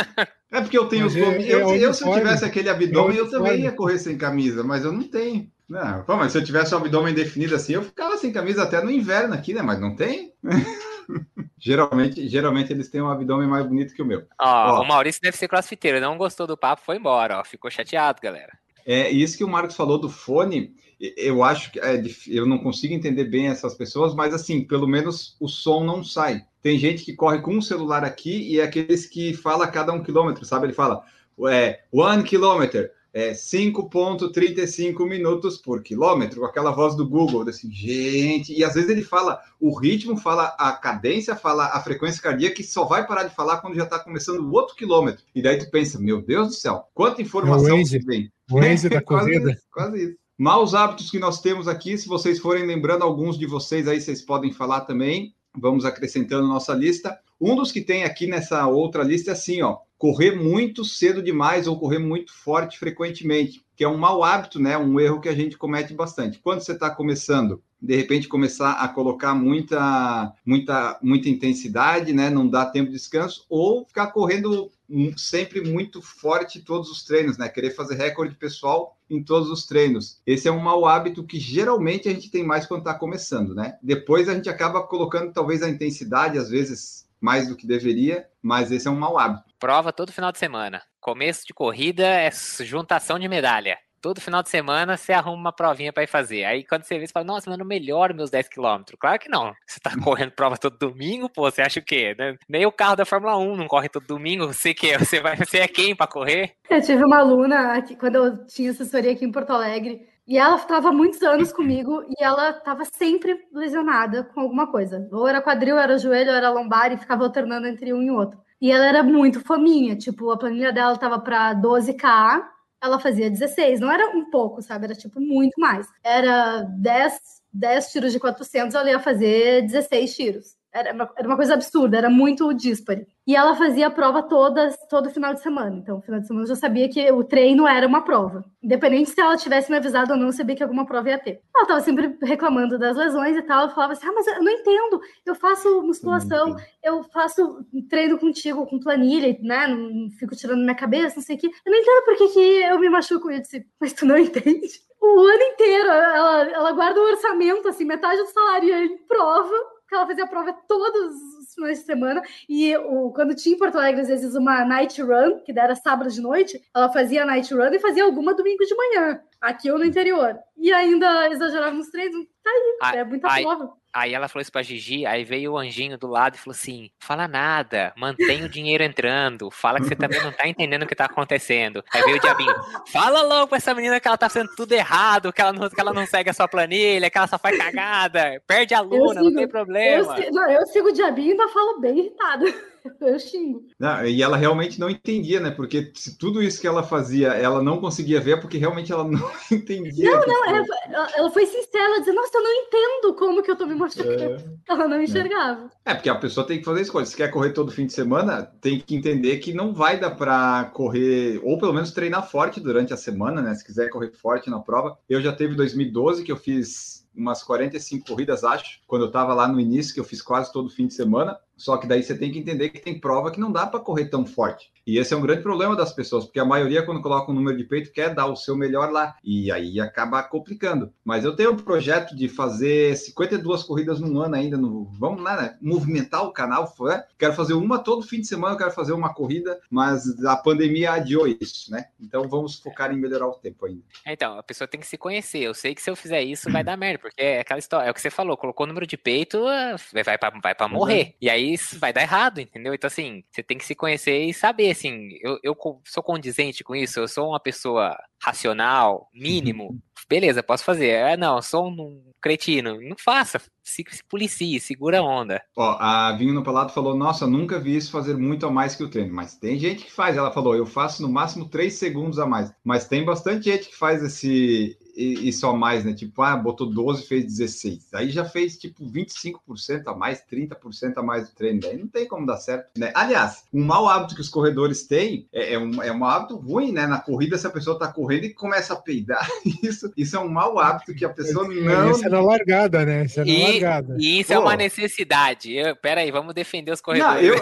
É porque eu tenho
Mas
os
é-
gominhos.
é
eu, eu, se eu tivesse aquele abdômen,
É
eu também ia correr sem camisa, mas eu não tenho. Não, pô, mas se eu tivesse o abdômen definido assim, eu ficava sem camisa até no inverno aqui, né? Mas não tem. geralmente, geralmente eles têm um abdômen mais bonito que o meu.
Ó,
Ó.
o Maurício deve ser crossfiteiro, não gostou do papo, foi embora, ó. Ficou chateado, galera.
É isso que o Marcos falou do fone. Eu acho que é, eu não consigo entender bem essas pessoas, mas assim, pelo menos o som não sai. Tem gente que corre com um celular aqui e é aqueles que fala a cada um quilômetro, sabe? Ele fala é, one kilometer, é 5,35 minutos por quilômetro, com aquela voz do Google, assim, gente. E às vezes ele fala o ritmo, fala a cadência, fala a frequência cardíaca, que só vai parar de falar quando já está começando o outro quilômetro. E daí tu pensa, meu Deus do céu, quanta informação
Waze.
que vem.
O da
quase
corrida.
isso, quase isso. Maus hábitos que nós temos aqui, se vocês forem lembrando alguns de vocês aí, vocês podem falar também. Vamos acrescentando nossa lista. Um dos que tem aqui nessa outra lista é assim, ó, correr muito cedo demais ou correr muito forte frequentemente, que é um mau hábito, né? Um erro que a gente comete bastante. Quando você está começando, de repente começar a colocar muita, muita, muita intensidade, né? Não dá tempo de descanso, ou ficar correndo sempre muito forte em todos os treinos, né? Querer fazer recorde pessoal em todos os treinos. Esse é um mau hábito que geralmente a gente tem mais quando está começando, né? Depois a gente acaba colocando talvez a intensidade, às vezes mais do que deveria, mas esse é um mau hábito.
Prova todo final de semana. Começo de corrida é juntação de medalha. Todo final de semana você arruma uma provinha para ir fazer. Aí quando você vê, você fala, nossa, mas não melhoro meus 10 quilômetros. Claro que não. Você tá correndo prova todo domingo, pô, você acha o quê? né? Nem o carro da Fórmula 1 não corre todo domingo. Você que você vai, você é quem para correr?
Eu tive uma aluna aqui, quando eu tinha assessoria aqui em Porto Alegre, e ela estava muitos anos comigo e ela estava sempre lesionada com alguma coisa. Ou era quadril, era joelho, era lombar e ficava alternando entre um e outro. E ela era muito fominha, tipo, a planilha dela estava para 12K, ela fazia 16, não era um pouco, sabe? Era tipo muito mais. Era 10, 10 tiros de 400, ela ia fazer 16 tiros. Era uma, era uma coisa absurda, era muito díspare. E ela fazia a prova todas, todo final de semana. Então, final de semana eu já sabia que o treino era uma prova. Independente se ela tivesse me avisado ou não, eu sabia que alguma prova ia ter. Ela estava sempre reclamando das lesões e tal. Eu falava assim: ah, mas eu não entendo. Eu faço musculação, eu faço treino contigo com planilha, né? Não fico tirando minha cabeça, não sei o quê. Eu não entendo por que, que eu me machuco. E eu disse: mas tu não entende? O ano inteiro ela, ela guarda o orçamento, assim, metade do salário em prova ela fazia prova todos os finais de semana. E o, quando tinha em Porto Alegre, às vezes, uma night run, que era sábado de noite, ela fazia night run e fazia alguma domingo de manhã, aqui ou no interior. E ainda exagerava nos treinos. Tá aí,
Ai,
é muita
ai.
prova.
Aí ela falou isso pra Gigi, aí veio o anjinho do lado e falou assim: fala nada, mantém o dinheiro entrando, fala que você também não tá entendendo o que tá acontecendo. Aí veio o diabinho, fala logo pra essa menina que ela tá fazendo tudo errado, que ela não, que ela não segue a sua planilha, que ela só faz cagada, perde a aluna, não
sigo-
tem
Eu,
problema.
si- não, eu sigo o diabinho e ainda falo bem irritada. Eu xingo.
Não, e ela realmente não entendia, né? Porque se tudo isso que ela fazia, ela não conseguia ver, é porque realmente ela não entendia.
Não, não,
foi.
ela, ela- ela foi sincera, ela dizia, nossa, eu não entendo como que eu tô me machucando.
É.
Ela não enxergava.
É, porque a pessoa tem que fazer escolha. Se quer correr todo fim de semana, tem que entender que não vai dar para correr, ou pelo menos treinar forte durante a semana, né? Se quiser correr forte na prova. Eu já teve 2012 que eu fiz umas 45 corridas, acho, quando eu estava lá no início, que eu fiz quase todo fim de semana. Só que daí você tem que entender que tem prova que não dá para correr tão forte. E esse é um grande problema das pessoas, porque a maioria, quando coloca um número de peito, quer dar o seu melhor lá. E aí acaba complicando. Mas eu tenho um projeto de fazer 52 corridas num ano ainda. No, vamos lá, né? Movimentar o canal. né? Quero fazer uma todo fim de semana, eu quero fazer uma corrida, mas a pandemia adiou isso, né? Então vamos focar em melhorar o tempo ainda.
Então, a pessoa tem que se conhecer. Eu sei que se eu fizer isso, vai dar merda, porque é aquela história, é o que você falou, colocou o número de peito, ah, vai pra, vai pra morrer. E aí vai dar errado, entendeu? Então, assim, você tem que se conhecer e saber, assim, eu, eu sou condizente com isso, eu sou uma pessoa racional, mínimo. Beleza, posso fazer. É, não, sou um cretino. Não faça. Se, se policie, segura a onda.
Ó, a Vinho no Palato falou: Nossa, nunca vi isso fazer muito a mais que o treino. Mas tem gente que faz. Ela falou: Eu faço no máximo 3 segundos a mais. Mas tem bastante gente que faz esse i- isso a mais, né? Tipo, ah, botou 12, fez 16. Aí já fez tipo 25% a mais, 30% a mais do treino. Daí não tem como dar certo, né? Aliás, um mau hábito que os corredores têm é, é, um, é um hábito ruim, né? Na corrida, se a pessoa tá correndo e começa a peidar, isso, isso é um mau hábito que a pessoa não.
Isso é na largada, né? Isso é na
E,
largada.
e isso é
Pô.
uma necessidade. Eu, pera aí, vamos defender os
Não
corredores.
eu,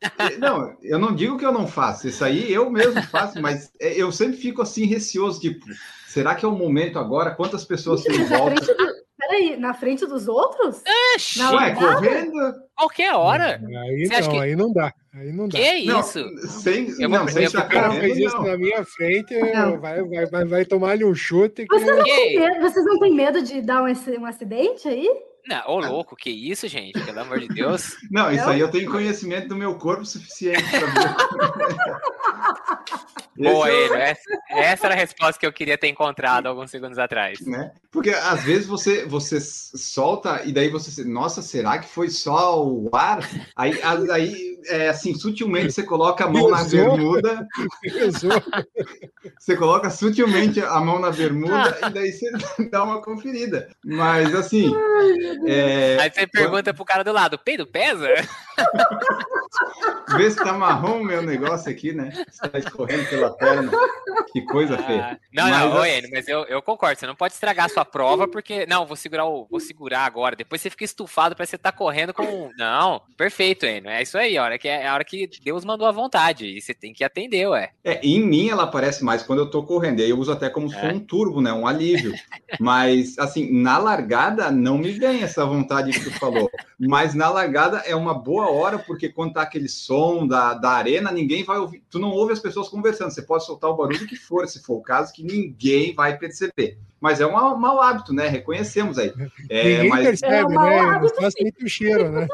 não, eu não digo que eu não faço, isso aí eu mesmo faço, mas é, eu sempre fico assim receoso, tipo, será que é o momento agora? Quantas pessoas tem em
Mas na
volta?
frente, do, peraí, na frente dos outros?
Oxi,
Não,
Ué, correndo?
qualquer hora.
Aí
Você
não,
que-
aí não dá. Aí não dá.
Que é
Não,
isso?
sem,
Eu
não, sem
vou-
O cara fez isso na minha frente, vai, vai, vai, vai tomar ali um chute. Que...
Vocês não,
Que-
têm medo, vocês não têm medo de dar um, um acidente aí?
Não, ô louco, que isso, gente? Pelo amor de Deus.
Não, isso aí eu tenho conhecimento do meu corpo suficiente para ver.
Boa,
é o-
ele. Essa, essa era a resposta que eu queria ter encontrado alguns segundos atrás.
né? Porque às vezes você você solta e daí você, nossa, será que foi só o ar? Aí, aí é, assim, sutilmente você coloca a mão na bermuda, você coloca sutilmente a mão na bermuda e daí você dá uma conferida. Mas assim, é,
Aí você pergunta pro cara do lado, peido pesa?
vê se tá marrom o meu negócio aqui, né? Se tá escorrendo pela perna. Que coisa feia.
Ah, não,
Mas
não,
a-
ô, Enio, mas eu, eu concordo. Você não pode estragar a sua prova porque. Não, vou segurar o. Vou segurar agora. Depois você fica estufado pra você estar correndo com. Não, perfeito, Enio. É isso aí, a hora que, é a hora que Deus mandou a vontade. E você tem que atender, ué.
É, em mim ela aparece mais quando eu tô correndo. E aí eu uso até como se for um turbo, né? Um alívio. Mas, assim, na largada não me vem essa vontade que tu falou. Mas na largada é uma boa hora, porque quando tá aquele som da, da arena, ninguém vai ouvir. Tu não ouve as pessoas conversando. Você pode soltar o barulho que for, se for o caso, que ninguém vai perceber. Mas é um mau- hábito, né? Reconhecemos aí. É,
Ninguém
mas.
percebe,
É uma
né? Não faz muito cheiro, né?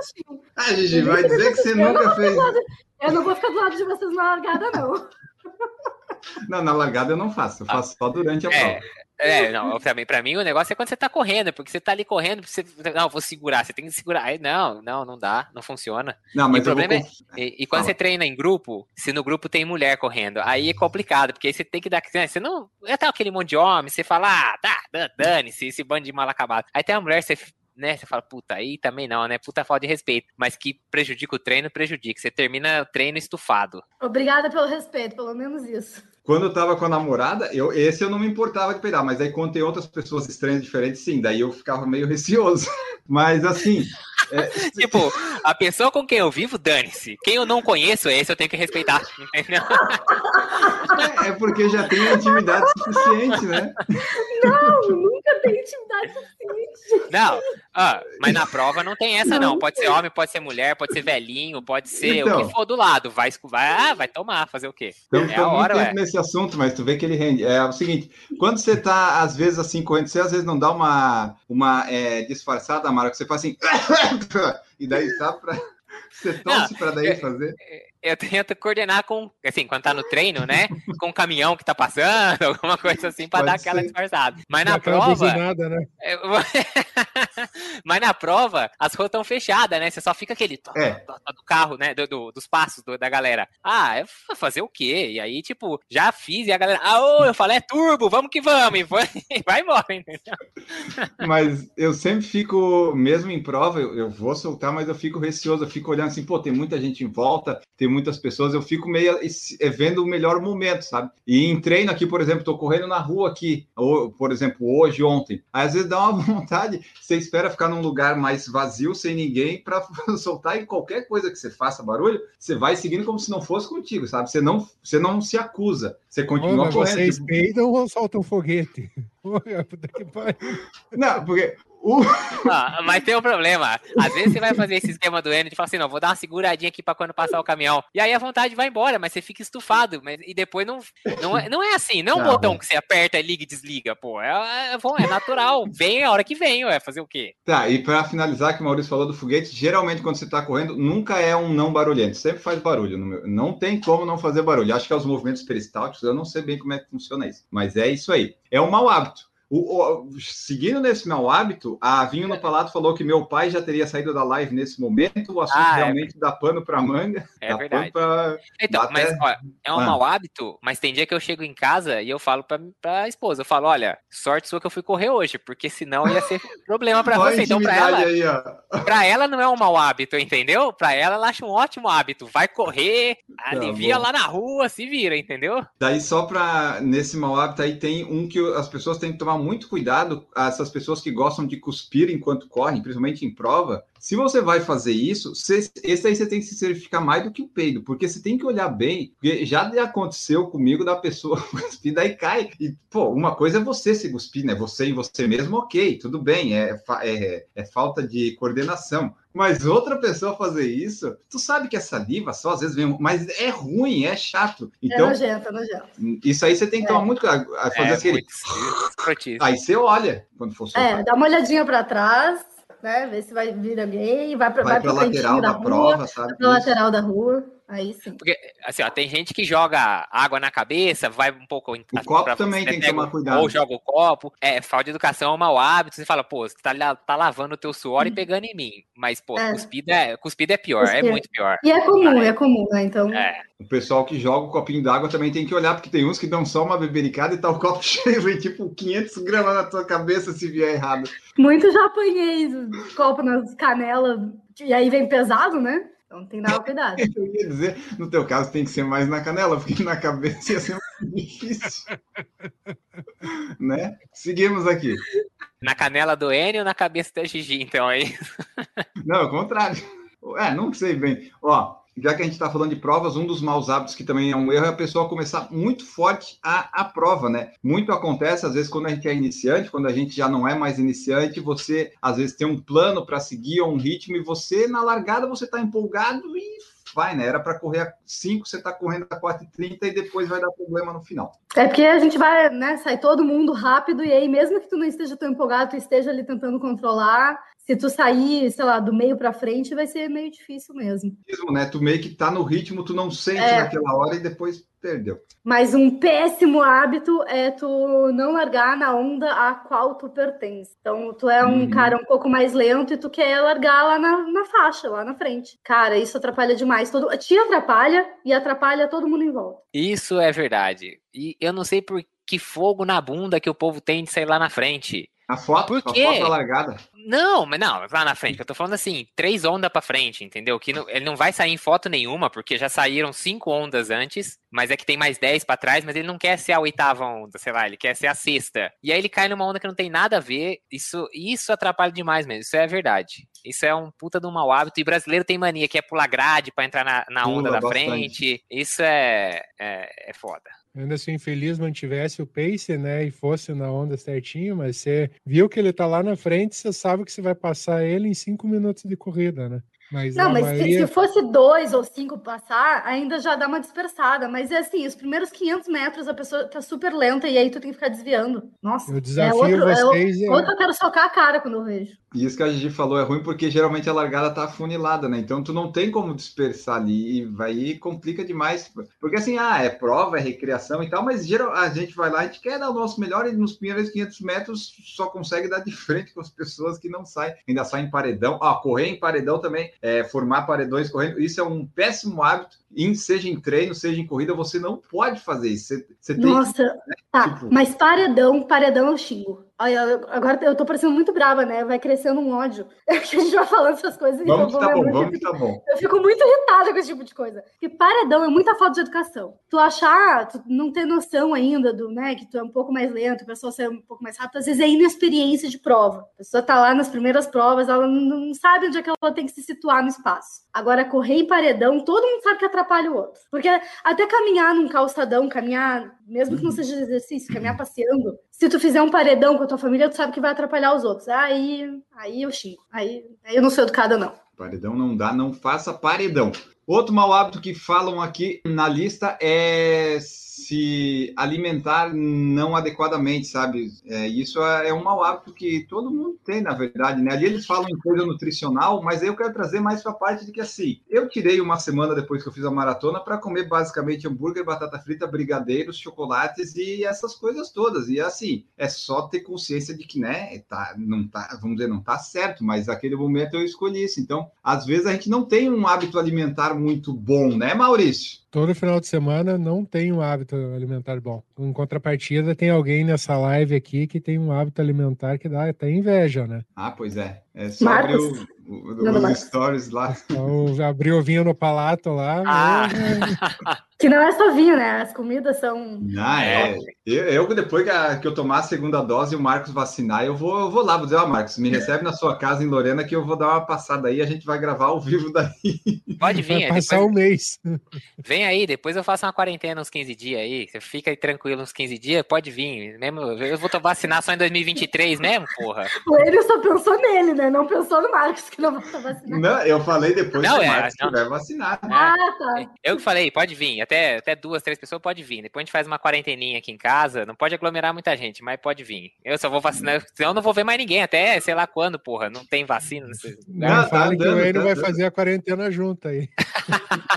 Ah, Gigi, vai dizer que você nunca fez.
Eu não vou ficar do lado de vocês na largada, não.
Não, na largada eu não faço. Eu faço só durante a
É.
prova.
É, não, pra mim, pra mim o negócio é quando você tá correndo, porque você tá ali correndo, você. Não, vou segurar, você tem que segurar. Aí, não, não, não dá, não funciona.
Não, mas
E o
eu vou
problema
conf-
E, e quando
Fala.
você treina em grupo, se no grupo tem mulher correndo, aí é complicado, porque aí você tem que dar. né, Você não. É tá aquele monte de homem, você fala, ah, tá, dan- dane-se, esse bando de mal acabado. Aí tem uma mulher, você. Né, você fala, puta, aí também não, né? Puta falta de respeito. Mas que prejudica o treino, prejudica. Você termina o treino estufado.
Obrigada pelo respeito, pelo menos isso.
Quando eu tava com a namorada, eu, esse eu não me importava de peidar, mas aí quando tem outras pessoas estranhas diferentes, sim, daí eu ficava meio receoso. Mas assim, é,
tipo, a pessoa com quem eu vivo, dane-se. Quem eu não conheço, esse eu tenho que respeitar. Entendeu?
é porque já tem intimidade suficiente, né?
Não, nunca tem intimidade suficiente.
Não, ah, mas na prova não tem essa, não. Pode ser homem, pode ser mulher, pode ser velhinho, pode ser
Então.
o que for do lado. Vai, vai, ah, vai tomar, fazer o quê?
Então,
é a
estamos
hora, ué.
tempo nesse assunto, mas tu vê que ele rende. É o seguinte, quando você tá, às vezes, assim, correndo, você às vezes não dá uma, uma é, disfarçada, Mara, que você faz assim, e daí sabe pra... Você torce para daí
é-
fazer.
Eu tento coordenar com, assim, quando tá no treino, né? Com o caminhão que tá passando, alguma coisa assim, pra
Pode
dar aquela
ser.
disfarçada. Mas na
aquela
prova.
buzinada, né?
eu- Mas na prova, as ruas estão fechadas, né? Você só fica aquele tó,
É.
tó, tó do carro, né? Do, do- dos passos do- da galera. Ah, eu vou fazer o quê? E aí, tipo, já fiz e a galera. Ah, ô, eu falei, é turbo, vamos que vamos. E vai, vai embora, entendeu?
Mas eu sempre fico, mesmo em prova, eu, eu vou soltar, mas eu fico receoso, eu fico olhando assim, pô, tem muita gente em volta, tem muitas pessoas, eu fico meio é, vendo o melhor momento, sabe? E em treino aqui, por exemplo, tô correndo na rua aqui, ou, por exemplo, hoje, ontem. Aí, às vezes dá uma vontade, você espera ficar num lugar mais vazio, sem ninguém, para soltar e qualquer coisa que você faça barulho, você vai seguindo como se não fosse contigo, sabe? Você não, você não se acusa, você
Ô,
continua
mas
correndo.
vocês
tipo,
peidam ou soltam foguete? Que pariu.
Não, porque o,
mas tem um problema. Às vezes você vai fazer esse esquema do Enio de falar assim, não, vou dar uma seguradinha aqui pra quando passar o caminhão. E aí a vontade vai embora, mas você fica estufado. Mas, e depois não, não, é, não é assim, não é um
Tá
botão
bom.
que você aperta, liga e desliga, pô. É, é, é natural. Vem a hora que vem, ué, fazer o quê?
Tá, e para finalizar, que o Maurício falou do foguete, geralmente quando você está correndo, nunca é um não barulhento, sempre faz barulho. meu- Não tem como não fazer barulho. Acho que é os movimentos peristálticos, eu não sei bem como é que funciona isso, mas é isso aí. É um mau hábito. O- o- seguindo nesse mau hábito, a Vinho no Palato falou que meu pai já teria saído da live nesse momento. O assunto
Ah, é
realmente dá pano para manga.
É verdade.
Pra...
Então, mas
até-
ó, é um
Ah.
mau hábito, mas tem dia que eu chego em casa e eu falo pra, pra esposa, eu falo, olha, sorte sua que eu fui correr hoje, porque senão ia ser problema pra
Olha a
você. Então, pra ela,
aí.
Pra ela não é um mau hábito, entendeu? Pra ela, ela acha um ótimo hábito. Vai correr, alivia
Tá bom.
lá na rua, se vira, entendeu?
Daí, só para nesse mau hábito aí, tem um que as pessoas têm que tomar muito cuidado. Essas pessoas que gostam de cuspir enquanto correm, principalmente em prova. Se você vai fazer isso, você- esse aí você tem que se certificar mais do que o peido, porque você tem que olhar bem. Porque já aconteceu comigo da pessoa cuspir, daí cai. E, pô, uma coisa é você se cuspir, né? Você em você mesmo, ok, tudo bem, é, é, é falta de coordenação. Mas outra pessoa fazer isso, tu sabe que é saliva só, às vezes vem, mas é ruim, é chato.
É
Então,
nojento, é nojento.
isso aí você tem que tomar muito cuidado. a Fazer
É,
aquele.
muito escrotíssimo.
Aí você olha quando for soltar.
É, dá uma olhadinha pra trás, né? Ver se vai vir alguém, vai pra,
vai
vai
para lateral da,
rua,
prova, sabe?
vai pra lateral da rua. Aí sim.
Porque, assim, ó, tem gente que joga água na cabeça, vai um pouco. em-
O copo também
você
tem que
pega
tomar cuidado.
Ou joga o copo. É, falta de educação é um mau hábito. Você fala, pô, você tá, tá lavando o teu suor e pegando em mim. Mas, pô,
É.
cuspida, é, cuspida é pior, é
Cuspida.
muito pior.
E é comum, é comum, né? Então,
É.
O pessoal que joga o copinho d'água também tem que olhar, porque tem uns que dão só uma bebericada e tá o copo cheio, vem tipo 500 gramas na tua cabeça se vier errado.
muito já apanhei copo nas canelas, e aí vem pesado, né? Então tem que dar uma cuidado.
Eu ia dizer, no teu caso tem que ser mais na canela, porque na cabeça ia ser muito difícil. né? Seguimos aqui.
Na canela do N ou na cabeça da Gigi, então aí.
Não, é o contrário. É, não sei bem. Ó, já que a gente está falando de provas, um dos maus hábitos que também é um erro é a pessoa começar muito forte a, a prova, né? Muito acontece, às vezes, quando a gente é iniciante, quando a gente já não é mais iniciante, você às vezes tem um plano para seguir ou um ritmo, e você, na largada, você está empolgado e vai, né? Era para correr a 5, você está correndo a 4,30 e depois vai dar problema no final.
É porque a gente vai, né, sai todo mundo rápido, e aí, mesmo que tu não esteja tão empolgado, tu esteja ali tentando controlar, se tu sair, sei lá, do meio pra frente, vai ser meio difícil mesmo.
Mesmo, né? Tu meio que tá no ritmo, tu não sente
É.
naquela hora e depois perdeu.
Mas um péssimo hábito é tu não largar na onda a qual tu pertence. Então, tu é um
Uhum.
cara um pouco mais lento e tu quer largar lá na, na faixa, lá na frente. Cara, isso atrapalha demais. Todo, te atrapalha e atrapalha todo mundo em volta.
Isso é verdade. E eu não sei por que fogo na bunda que o povo tem de sair lá na frente.
A foto,
Por
a
quê?
foto da largada.
Não, mas não, lá na frente. Eu tô falando assim, três ondas pra frente, entendeu? Que não- ele não vai sair em foto nenhuma, porque já saíram cinco ondas antes, mas é que tem mais dez pra trás, mas ele não quer ser a oitava onda, sei lá, ele quer ser a sexta. E aí ele cai numa onda que não tem nada a ver. Isso, isso atrapalha demais mesmo, isso é verdade. Isso é um puta de um mau hábito. E brasileiro tem mania que é pular grade pra entrar na, na onda
Pula
da
bastante.
frente. Isso é, é, é foda.
Ainda se o infeliz mantivesse o pace, né, e fosse na onda certinho, mas você viu que ele tá lá na frente, você sabe que você vai passar ele em cinco minutos de corrida, né?
Mas não, mas maioria... se, se, fosse dois ou cinco passar, ainda já dá uma dispersada. Mas é assim, os primeiros 500 metros a pessoa tá super lenta e aí tu tem que ficar desviando. Nossa,
o desafio é outro, vocês
é... Outro eu quero socar a cara quando eu vejo.
E isso que a Gigi falou é ruim porque geralmente a largada tá afunilada, né? Então tu não tem como dispersar ali e vai e complica demais. Porque assim, ah, é prova, é recreação e tal, mas geral, a gente vai lá, a gente quer dar o nosso melhor e nos primeiros 500 metros só consegue dar de frente com as pessoas que não saem, ainda saem em paredão. Ah, correr em paredão também é, formar paredões correndo, isso é um péssimo hábito, em, seja em treino, seja em corrida, você não pode fazer isso. Você, você
Nossa, tem, né? tá, tipo... mas paredão, paredão eu xingo. Agora eu tô parecendo muito brava, né? Vai crescendo um ódio. É que a gente vai falando essas coisas.
Vamos que tá bom, vamos que tá bom.
Eu fico muito irritada com esse tipo de coisa. Porque paredão é muita falta de educação. Tu achar, tu não ter noção ainda do, né, que tu é um pouco mais lento, a pessoa ser um pouco mais rápida, às vezes é inexperiência de prova. A pessoa tá lá nas primeiras provas, ela não sabe onde é que ela tem que se situar no espaço. Agora, correr em paredão, todo mundo sabe que atrapalha o outro. Porque até caminhar num calçadão, caminhar, mesmo que não seja exercício, caminhar passeando, se tu fizer um paredão com a tua família, tu sabe que vai atrapalhar os outros. Aí, aí eu xingo. Aí, aí eu não sou educada, não.
Paredão não dá, não faça paredão. Outro mau hábito que falam aqui na lista é se alimentar não adequadamente, sabe? É, isso é, é um mau hábito que todo mundo tem, na verdade, né? Ali eles falam em coisa nutricional, mas eu quero trazer mais para a parte de que, assim, eu tirei uma semana depois que eu fiz a maratona para comer basicamente hambúrguer, batata frita, brigadeiros, chocolates e essas coisas todas. E, assim, é só ter consciência de que, né, tá, não tá, vamos dizer, não tá certo, mas naquele momento eu escolhi isso. Então, às vezes a gente não tem um hábito alimentar muito bom, né, Maurício?
Todo final de semana não tem um hábito alimentar bom. Em contrapartida, tem alguém nessa live aqui que tem um hábito alimentar que dá até inveja, né?
Ah, pois é. É só abrir o, o, os stories lá.
Então, o vinho no palato lá.
Ah.
Que não é só vinho, né? As comidas são.
Ah, é. Eu, eu depois que, a, que, eu tomar a segunda dose e o Marcos vacinar, eu vou, eu vou lá, vou dizer, ó, Marcos, me recebe na sua casa em Lorena que eu vou dar uma passada aí, a gente vai gravar ao vivo daí.
Pode vir.
Vai passar depois... um mês.
Vem aí, depois eu faço uma quarentena uns 15 dias aí. Você fica aí tranquilo uns 15 dias, pode vir. Mesmo, eu vou vacinar só em 2023 mesmo, porra.
O ele só pensou nele, né? Não pensou no Marcos que não vai vacinar.
Não, eu falei depois
não,
que
é,
o Marcos não. vacinar.
Ah, tá.
Eu que falei, pode vir. Até, até duas, três pessoas pode vir. Depois a gente faz uma quarenteninha aqui em casa. Não pode aglomerar muita gente, mas pode vir. Eu só vou vacinar, senão eu não vou ver mais ninguém. Até sei lá quando, porra. Não tem vacina.
Não, não fale tá que o Enio tá vai dando. fazer a quarentena junto aí.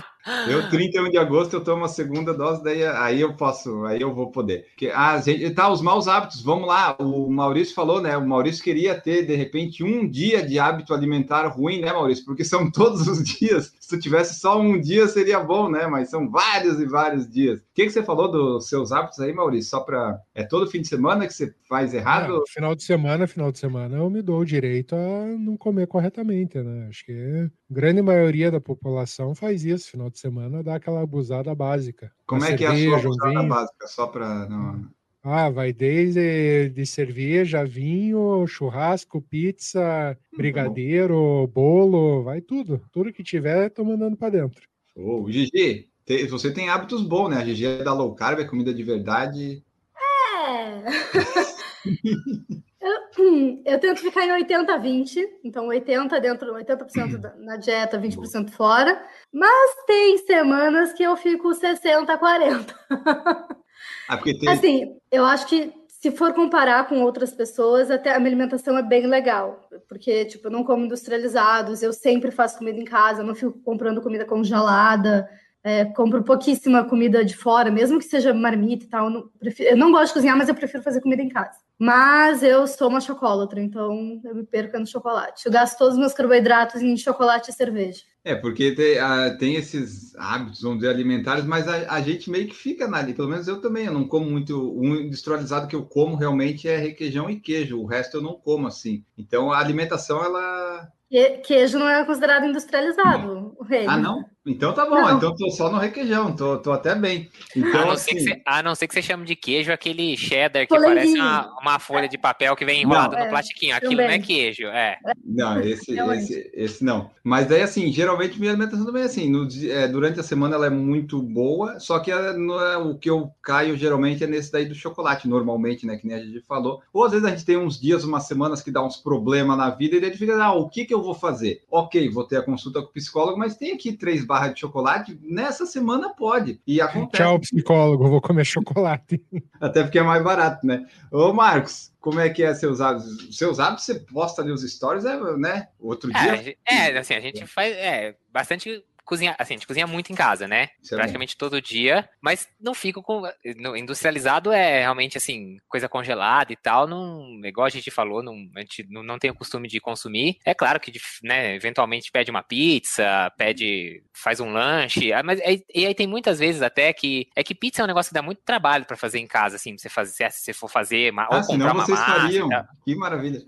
Eu, 31 de agosto, eu tomo a segunda dose, daí aí eu posso, aí eu vou poder. Porque, ah, gente, tá, os maus hábitos, vamos lá. O Maurício falou, né? O Maurício queria ter, de repente, um dia de hábito alimentar ruim, né, Maurício? Porque são todos os dias. Se tu tivesse só um dia, seria bom, né? Mas são vários e vários dias. O que, que você falou dos seus hábitos aí, Maurício? Só para. É todo fim de semana que você faz errado?
É, final de semana, final de semana, eu me dou o direito a não comer corretamente, né? Acho que grande maioria da população faz isso, final de semana, dá aquela abusada básica.
Como é que cerveja, é a sua abusada um básica? Só para. Não...
Ah, vai desde de cerveja, vinho, churrasco, pizza, hum, brigadeiro, bolo, vai tudo. Tudo que tiver, tô mandando para dentro.
Ô, oh, Gigi, você tem hábitos bons, né? A Gigi é da low carb, é comida de verdade.
É. eu, eu tento ficar em 80-20, então 80% dentro, 80% na dieta, 20% fora. Mas tem semanas que eu fico 60-40.
Ah, tem...
Assim, eu acho que se for comparar com outras pessoas, até a minha alimentação é bem legal, porque tipo, eu não como industrializados, eu sempre faço comida em casa, não fico comprando comida congelada, é, compro pouquíssima comida de fora, mesmo que seja marmita e tal. Eu não, prefiro, eu não gosto de cozinhar, mas eu prefiro fazer comida em casa. Mas eu sou uma chocolatra, então eu me perco no chocolate. Eu gasto todos os meus carboidratos em chocolate e cerveja.
É, porque tem, uh, tem esses hábitos, vamos dizer, alimentares, mas a, a, gente meio que fica ali. Pelo menos eu também, eu não como muito. O industrializado que eu como realmente é requeijão e queijo. O resto eu não como assim. Então a alimentação, ela.
Queijo não é considerado industrializado,
o reino. Ah, não? Então tá bom,
Não.
então tô só no requeijão, tô, tô até bem. Então,
a, não ser que
assim,
você, a não ser que você chame de queijo aquele cheddar que
Polenguinho.
parece uma, uma folha de papel que vem enrolado
Não,
no
é,
plastiquinho. Aquilo não é
também.
queijo, é.
Não, esse, esse, esse não. Mas daí, assim, geralmente minha alimentação também é assim. no é, durante a semana ela é muito boa, só que é, não é- o que eu caio geralmente é nesse daí do chocolate, normalmente, né? Que nem a gente falou. Ou às vezes a gente tem uns dias, umas semanas que dá uns problemas na vida e daí a gente fica, ah, o que, que eu vou fazer? Ok, vou ter a consulta com o psicólogo, mas tem aqui três barras de chocolate. Nessa semana pode. E acontece.
Tchau, psicólogo, eu vou comer chocolate.
Até porque é mais barato, né? Ô, Marcos, como é que é seus hábitos? Seus hábitos, você posta ali os stories, é, né? Outro
É,
dia.
é, assim, a gente faz é, bastante cozinha, assim, a gente cozinha muito em casa, né?
Isso é.
Praticamente todo dia, mas não fico com. no- industrializado é realmente assim, coisa congelada e tal. Não, igual a gente falou, não, a gente não, não tem o costume de consumir. É claro que, né, eventualmente pede uma pizza, pede. faz um lanche. ah, Mas aí- e aí tem muitas vezes até que. É que pizza é um negócio que dá muito trabalho pra fazer em casa, assim, pra você fazer, se você for fazer,
Ah,
ou comprar uma
vocês
massa.
fariam. Que maravilha.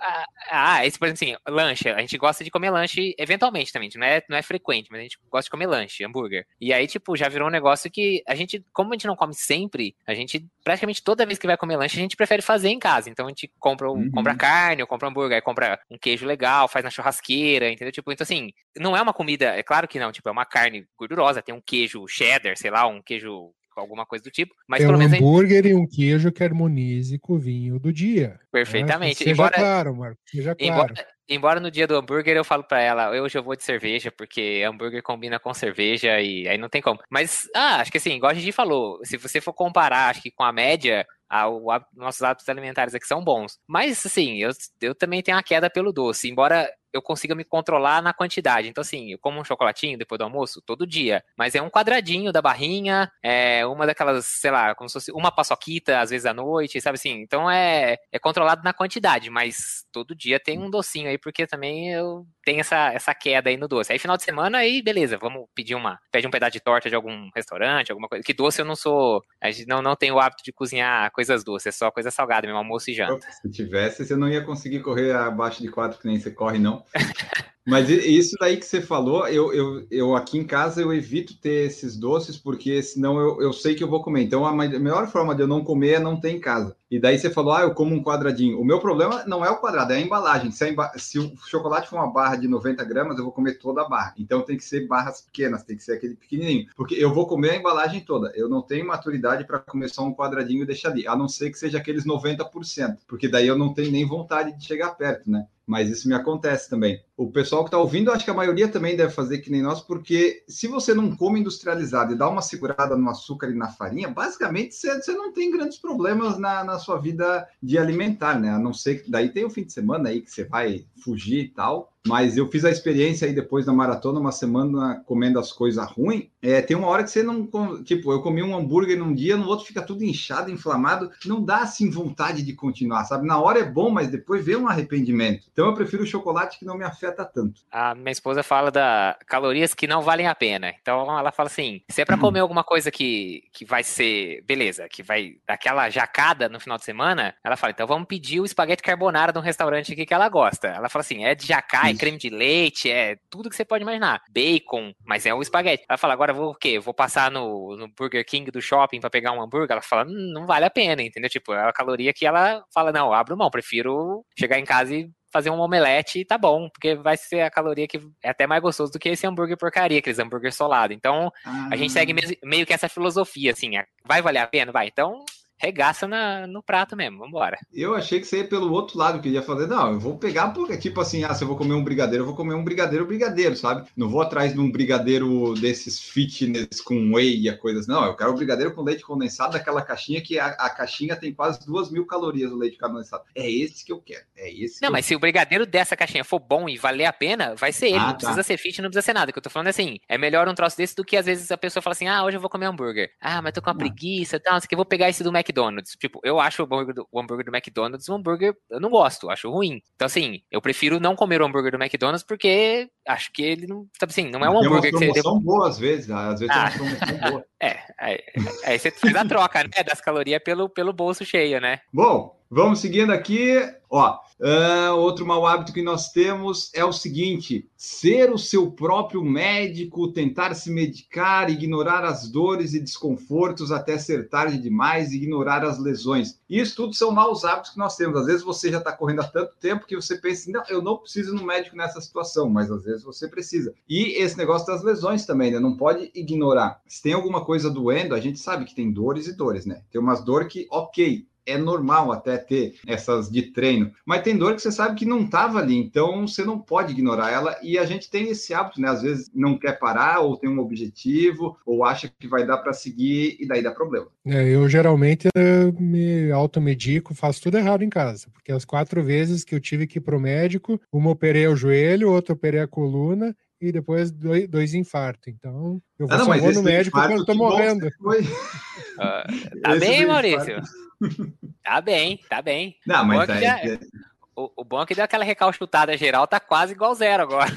Ah, esse, por exemplo, assim, lanche. A gente gosta de comer lanche eventualmente também. Não é, não é frequente, mas a gente gosta de comer lanche, hambúrguer. E aí, tipo, já virou um negócio que a gente, como a gente não come sempre, a gente, praticamente toda vez que vai comer lanche, a gente prefere fazer em casa. Então a gente compra,
Uhum.
compra carne, ou compra hambúrguer, aí compra um queijo legal, faz na churrasqueira, entendeu? Tipo, então assim, não é uma comida, é claro que não, tipo, é uma carne gordurosa, tem um queijo cheddar, sei lá, um queijo alguma coisa do tipo, mas
é
pelo
um
menos gente,
hambúrguer e um queijo que harmonize com o vinho do dia. né?
perfeitamente.
Seja
Embora,
claro, Marco. Seja claro.
Embora, embora no dia do hambúrguer eu falo pra ela, hoje eu vou de cerveja, porque hambúrguer combina com cerveja e aí não tem como. Mas, ah, acho que assim, igual a gente falou, se você for comparar, acho que com a média, ah, o há- nossos hábitos alimentares aqui são bons. Mas, assim, eu, eu também tenho uma queda pelo doce, embora eu consiga me controlar na quantidade. Então, assim, eu como um chocolatinho depois do almoço todo dia, mas é um quadradinho da barrinha, é uma daquelas, sei lá, como se fosse uma paçoquita, às vezes à noite, sabe assim? Então é, é controlado na quantidade, mas todo dia tem um docinho aí, porque também eu tenho essa, essa queda aí no doce. Aí final de semana, aí beleza, vamos pedir uma, pede um pedaço de torta de algum restaurante, alguma coisa. Que doce eu não sou, a gente não, não tem o hábito de cozinhar coisas doces, é só coisa salgada, mesmo almoço e janta.
Se tivesse, você não ia conseguir correr abaixo de quatro, que nem você corre, não. Mas isso daí que você falou, eu, eu, eu aqui em casa eu evito ter esses doces, porque senão eu, eu sei que eu vou comer. Então a melhor forma de eu não comer é não ter em casa. E daí você falou, ah, eu como um quadradinho. O meu problema não é o quadrado, é a embalagem. Se, a emba- se o chocolate for uma barra de 90 gramas, eu vou comer toda a barra. Então tem que ser barras pequenas, tem que ser aquele pequenininho. Porque eu vou comer a embalagem toda. Eu não tenho maturidade para comer só um quadradinho e deixar ali. A não ser que seja aqueles 90%. Porque daí eu não tenho nem vontade de chegar perto, né? Mas isso me acontece também. O pessoal que está ouvindo, acho que a maioria também deve fazer que nem nós, porque se você não come industrializado e dá uma segurada no açúcar e na farinha, basicamente você, não tem grandes problemas na, na sua vida de alimentar, né? A não ser que daí tem o fim de semana aí que você vai fugir e tal. Mas eu fiz a experiência aí depois da maratona, uma semana comendo as coisas ruins. É, tem uma hora que você não. Tipo, eu comi um hambúrguer num dia, no outro fica tudo inchado, inflamado. Não dá assim vontade de continuar, sabe? Na hora é bom, mas depois vem um arrependimento. Então eu prefiro o chocolate que não me afeta tanto.
A minha esposa fala da calorias que não valem a pena. Então ela fala assim: se é pra comer alguma coisa que, que vai ser, beleza, que vai dar aquela jacada no final de semana, ela fala: então vamos pedir o espaguete carbonara de um restaurante aqui que ela gosta. Ela fala assim: é de jacá, é creme de leite, é tudo que você pode imaginar. Bacon, mas é o espaguete. Ela fala: agora vou o quê? Vou passar no, no Burger King do shopping pra pegar um hambúrguer? Ela fala: "Hum, não vale a pena, entendeu? Tipo, é a caloria que ela fala: não, abro mão, prefiro chegar em casa e fazer um omelete e tá bom, porque vai ser a caloria que é até mais gostoso do que esse hambúrguer porcaria, aqueles hambúrguer solado. Então, a gente segue mes- meio que essa filosofia, assim, é, vai valer a pena? Vai, então regaça na- no prato mesmo, vambora.
Eu achei que você ia pelo outro lado, que ia fazer, não, eu vou pegar, porque, tipo assim, ah, se eu vou comer um brigadeiro, eu vou comer um brigadeiro, brigadeiro, sabe? Não vou atrás de um brigadeiro desses fitness com whey e coisas, não, eu quero um brigadeiro com leite condensado daquela caixinha que a, a caixinha tem quase duas mil calorias o leite condensado. É esse que eu quero, é esse.
Não, mas se o brigadeiro dessa caixinha for bom e valer a pena, vai ser ele.
Ah,
não
tá.
precisa ser fit, não precisa ser nada. O que eu tô falando é assim, é melhor um troço desse do que às vezes a pessoa fala assim, ah, hoje eu vou comer hambúrguer. Ah, mas tô com uma
Ah.
preguiça e tal, não sei o que, eu vou pegar esse do McDonald's. Tipo, eu acho o hambúrguer do, o hambúrguer do McDonald's um hambúrguer, eu não gosto, acho ruim. Então assim, eu prefiro não comer o hambúrguer do McDonald's porque acho que ele não, sabe assim, não é um
Tem
hambúrguer que você...
promoção boa às vezes, às vezes
Ah.
tem boa.
É, aí, aí você faz a troca, né, das calorias pelo, pelo bolso cheio, né?
Bom, vamos seguindo aqui. Ó, Uh, outro mau hábito que nós temos é o seguinte: ser o seu próprio médico, tentar se medicar, ignorar as dores e desconfortos até ser tarde demais, ignorar as lesões. Isso tudo são maus hábitos que nós temos. Às vezes você já está correndo há tanto tempo que você pensa, não, eu não preciso no médico nessa situação, mas às vezes você precisa. E esse negócio das lesões também, né? Não pode ignorar. Se tem alguma coisa doendo, a gente sabe que tem dores e dores, né? Tem umas dores que, ok, é normal até ter essas de treino, mas tem dor que você sabe que não estava ali, então você não pode ignorar ela e a gente tem esse hábito, né? Às vezes não quer parar ou tem um objetivo ou acha que vai dar para seguir e daí dá problema.
É, eu geralmente eu me automedico, faço tudo errado em casa, porque as quatro vezes que eu tive que ir pro médico, uma operei o joelho, outra operei a coluna e depois dois, dois infartos. Então, eu vou, ah, não, só no médico quando eu tô morrendo.
Uh, tá bem, Maurício? Tá bem, tá bem.
Não, mas tá, já...
é... o, o, bom é que deu aquela recalchutada geral, tá quase igual zero agora.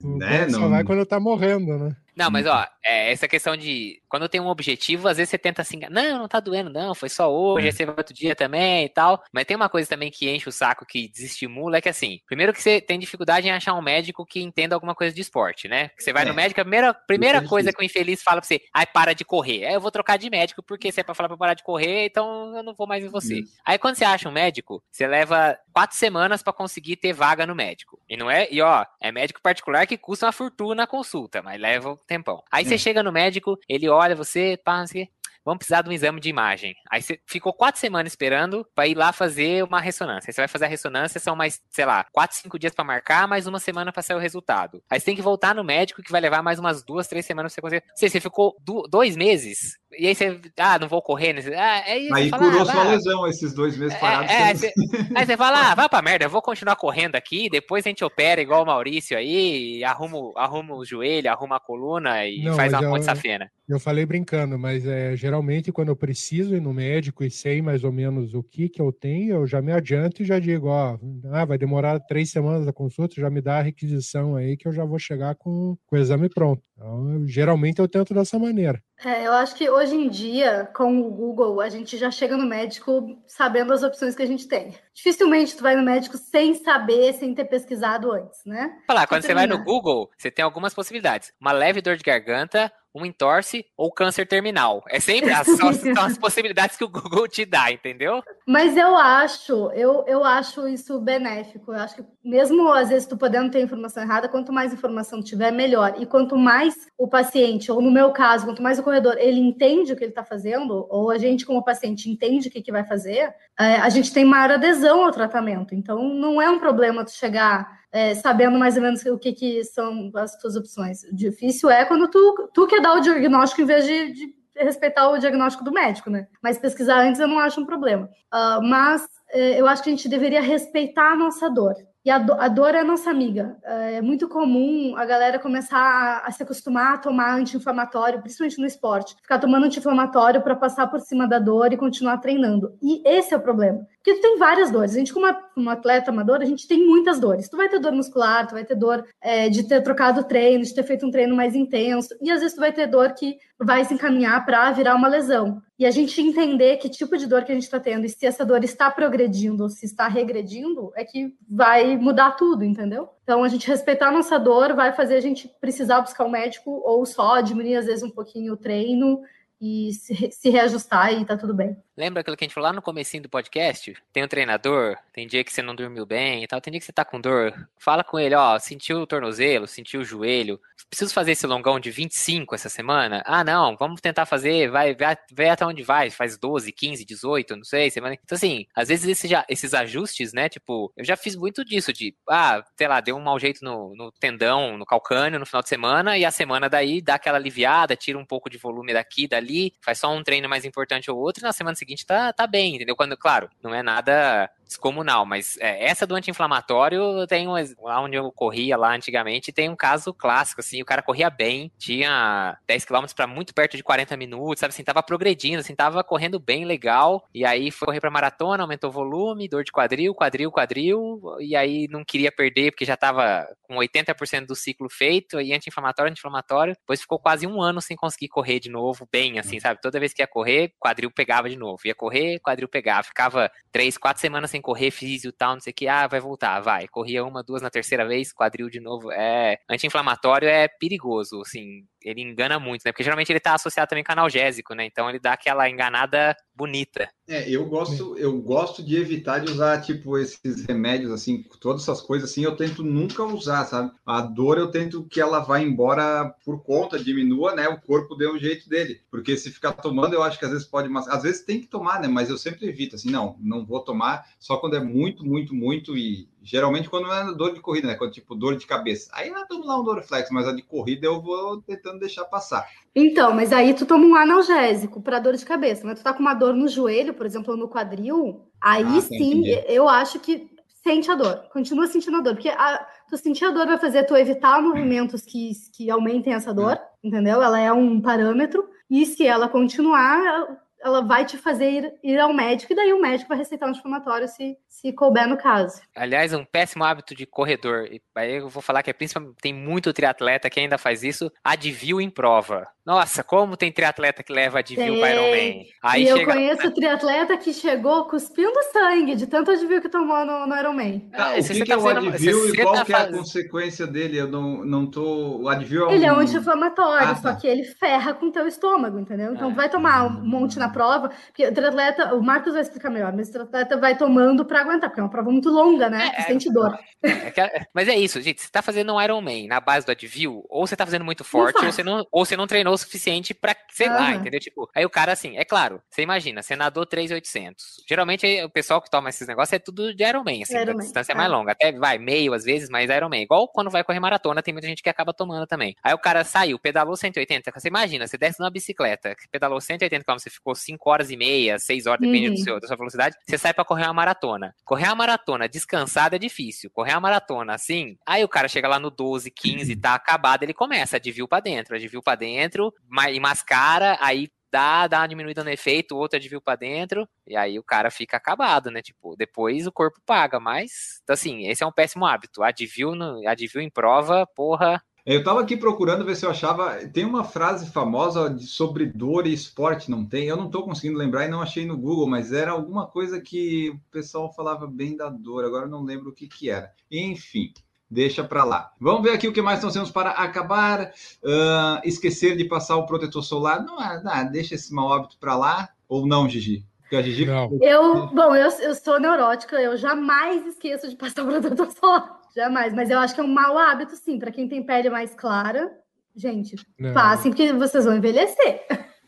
Né? Só não... vai quando tá morrendo, né?
Não, mas ó, é, essa questão de quando tem um objetivo, às vezes você tenta assim, não, não tá doendo, não, foi só hoje, é. aí você vai outro dia também e tal. Mas tem uma coisa também que enche o saco, que desestimula, é que assim, primeiro que você tem dificuldade em achar um médico que entenda alguma coisa de esporte, né? Que você vai é. no médico, a primeira, primeira coisa que o infeliz fala pra você, ai, para de correr. Aí eu vou trocar de médico, porque você é pra falar pra parar de correr, então eu não vou mais em você. Aí quando você acha um médico, você leva quatro semanas para conseguir ter vaga no médico. E não é, e ó, é médico particular que custa uma fortuna a consulta, mas leva tempão. Aí você é. chega no médico, ele olha você, pá, assim, vamos precisar de um exame de imagem. Aí você ficou quatro semanas esperando para ir lá fazer uma ressonância. Aí você vai fazer a ressonância, são mais, sei lá, quatro, cinco dias para marcar, mais uma semana para sair o resultado. Aí você tem que voltar no médico que vai levar mais umas duas, três semanas pra você conseguir. Você, você ficou dois meses e aí você, ah, não vou correr. Né? Ah, é isso,
aí
fala,
curou
ah,
sua lesão esses dois meses é, parados.
É, é, você, aí você fala, ah, vai pra merda, eu vou continuar correndo aqui, depois a gente opera igual o Maurício aí, arruma, arruma o joelho, arruma a coluna e não, faz uma ponte safena.
Eu falei brincando, mas é, geralmente quando eu preciso ir no médico e sei mais ou menos o que que eu tenho, eu já me adianto e já digo, ó, ah, vai demorar três semanas a consulta, já me dá a requisição aí que eu já vou chegar com, com o exame pronto. Então, eu, geralmente eu tento dessa maneira.
É, eu acho que hoje em dia, com o Google, a gente já chega no médico sabendo as opções que a gente tem. Dificilmente tu vai no médico sem saber, sem ter pesquisado antes, né?
Falar, quando você vai no Google, você tem algumas possibilidades. Uma leve dor de garganta, um entorse ou câncer terminal. É sempre as, são, são as possibilidades que o Google te dá, entendeu?
Mas eu acho, eu, eu acho isso benéfico. Eu acho que mesmo às vezes tu podendo ter informação errada, quanto mais informação tiver, melhor. E quanto mais o paciente, ou no meu caso, quanto mais o corredor, ele entende o que ele está fazendo, ou a gente como paciente entende o que, que vai fazer, é, a gente tem maior adesão ao tratamento. Então não é um problema tu chegar é, sabendo mais ou menos o que, que são as tuas opções. O difícil é quando tu, tu quer dar o diagnóstico em vez de, de respeitar o diagnóstico do médico, né? Mas pesquisar antes eu não acho um problema. Uh, mas é, eu acho que a gente deveria respeitar a nossa dor. E a, do, a, dor é a nossa amiga. É muito comum a galera começar a, a se acostumar a tomar anti-inflamatório, principalmente no esporte. Ficar tomando anti-inflamatório para passar por cima da dor e continuar treinando. E esse é o problema. Porque tu tem várias dores. A gente, como uma atleta amador, a gente tem muitas dores. Tu vai ter dor muscular, tu vai ter dor é, de ter trocado treino, de ter feito um treino mais intenso. E às vezes tu vai ter dor que vai se encaminhar para virar uma lesão. E a gente entender que tipo de dor que a gente está tendo e se essa dor está progredindo ou se está regredindo, é que vai mudar tudo, entendeu? Então, a gente respeitar a nossa dor vai fazer a gente precisar buscar um médico ou só diminuir, às vezes, um pouquinho o treino e se reajustar e tá tudo bem.
Lembra aquilo que a gente falou lá no comecinho do podcast? Tem um treinador, tem dia que você não dormiu bem e tal, tem dia que você tá com dor. Fala com ele, ó, sentiu o tornozelo, sentiu o joelho. Preciso fazer esse longão de 25 essa semana? Ah, não, vamos tentar fazer, vai, vai, vai até onde vai, faz 12, 15, 18, não sei, semana. Então, assim, às vezes esse já, esses ajustes, né, tipo, eu já fiz muito disso, de, ah, sei lá, deu um mau jeito no, no tendão, no calcânio no final de semana, e a semana daí dá aquela aliviada, tira um pouco de volume daqui, dali, faz só um treino mais importante ou outro, e na semana seguinte tá, tá bem, entendeu? Quando, claro, não é nada descomunal, mas é, essa do anti-inflamatório tem um, lá onde eu corria lá antigamente, tem um caso clássico, assim, o cara corria bem, tinha 10 km para muito perto de 40 minutos, sabe, assim, tava progredindo, assim, tava correndo bem legal, e aí foi correr pra maratona, aumentou o volume, dor de quadril, quadril, quadril, e aí não queria perder porque já tava com 80% do ciclo feito, e anti-inflamatório, anti-inflamatório, depois ficou quase um ano sem conseguir correr de novo bem, assim, sabe, toda vez que ia correr, quadril pegava de novo, ia correr, quadril pegava, ficava três, quatro semanas sem correr físio e tal, não sei o que, ah, vai voltar, vai. Corria uma, duas na terceira vez, quadril de novo. É, anti-inflamatório é perigoso, assim, ele engana muito, né? Porque geralmente ele tá associado também com analgésico, né? Então ele dá aquela enganada bonita.
É, eu gosto, eu gosto de evitar de usar, tipo, esses remédios, assim, todas essas coisas assim, eu tento nunca usar, sabe? A dor eu tento que ela vá embora por conta, diminua, né? O corpo dê um jeito dele. Porque se ficar tomando, eu acho que às vezes pode, mas às vezes tem que tomar, né? Mas eu sempre evito, assim, não, não vou tomar só quando é muito, muito, muito e geralmente quando é dor de corrida, né? Quando tipo dor de cabeça. Aí nós tomo lá um Dorflex, mas a de corrida eu vou tentando deixar passar.
Então, mas aí tu toma um analgésico para dor de cabeça, mas tu tá com uma dor no joelho, por exemplo, ou no quadril, aí
Ah,
sim,
entendi.
eu acho que sente a dor, continua sentindo a dor, porque a, tu sentir a dor vai fazer tu evitar movimentos que, que aumentem essa dor, entendeu? Ela é um parâmetro, e se ela continuar, ela vai te fazer ir, ir ao médico, e daí o médico vai receitar um anti-inflamatório se, se couber no caso.
Aliás, um péssimo hábito de corredor. E aí eu vou falar que é principalmente tem muito triatleta que ainda faz isso, advil em prova. Nossa, como tem triatleta que leva advil para Ironman. Aí
e eu
chega
conheço triatleta que chegou cuspindo sangue de tanto advil que tomou no, no Ironman.
Ah, o que,
você
que
tá
é o Advil
se
e
você
qual
tá
que é a
faz-
consequência dele? Eu não, não tô... O Advil é um...
Ele é um anti-inflamatório,
Ah,
só
tá.
que ele ferra com o teu estômago, entendeu? Então
Ah.
vai tomar um monte na prova, porque o triatleta, o Marcos vai explicar melhor, mas o triatleta vai tomando para aguentar, porque é uma prova muito longa, né?
É,
sente dor.
É que- mas é isso, gente. Você tá fazendo um Ironman na base do Advil, ou você tá fazendo muito forte, ou você, não, ou você não treinou o suficiente pra, sei lá,
Aham.
entendeu? Tipo, aí o cara, assim, é claro, você imagina, você nadou 3,800. Geralmente o pessoal que toma esses negócios é tudo de Ironman, assim, da
Ironman,
distância
é.
mais longa. Até vai meio às vezes, mas Ironman. Igual quando vai correr maratona, tem muita gente que acaba tomando também. Aí o cara saiu, pedalou 180, você imagina, você desce numa bicicleta, que pedalou 180 km, você ficou 5 horas e meia, 6 horas, depende
Uhum.
do seu, da sua velocidade, você sai pra correr uma maratona. Correr uma maratona descansada é difícil. Correr uma maratona assim, aí o cara chega lá no 12, 15, tá acabado, ele começa a advil pra dentro, advil pra dentro, ma- e mascara, aí dá, dá uma diminuída no efeito, outro advil pra dentro, e aí o cara fica acabado, né? Tipo, depois o corpo paga, mas, assim, esse é um péssimo hábito. Advil, no, em prova, porra,
Eu tava aqui procurando ver se eu achava. Tem uma frase famosa de, sobre dor e esporte, não tem? Eu não tô conseguindo lembrar e não achei no Google, mas era alguma coisa que o pessoal falava bem da dor, agora eu não lembro o que que era. Enfim. Deixa para lá. Vamos ver aqui o que mais nós temos para acabar. Ah, esquecer de passar o protetor solar. Não, não, deixa esse mau hábito para lá. Ou não, Gigi? Porque a Gigi.
Não.
Eu, bom, eu, eu sou neurótica, eu jamais esqueço de passar o protetor solar. Jamais, mas eu acho que é um mau hábito, sim, para quem tem pele mais clara. Gente,
não.
passem, porque vocês vão envelhecer.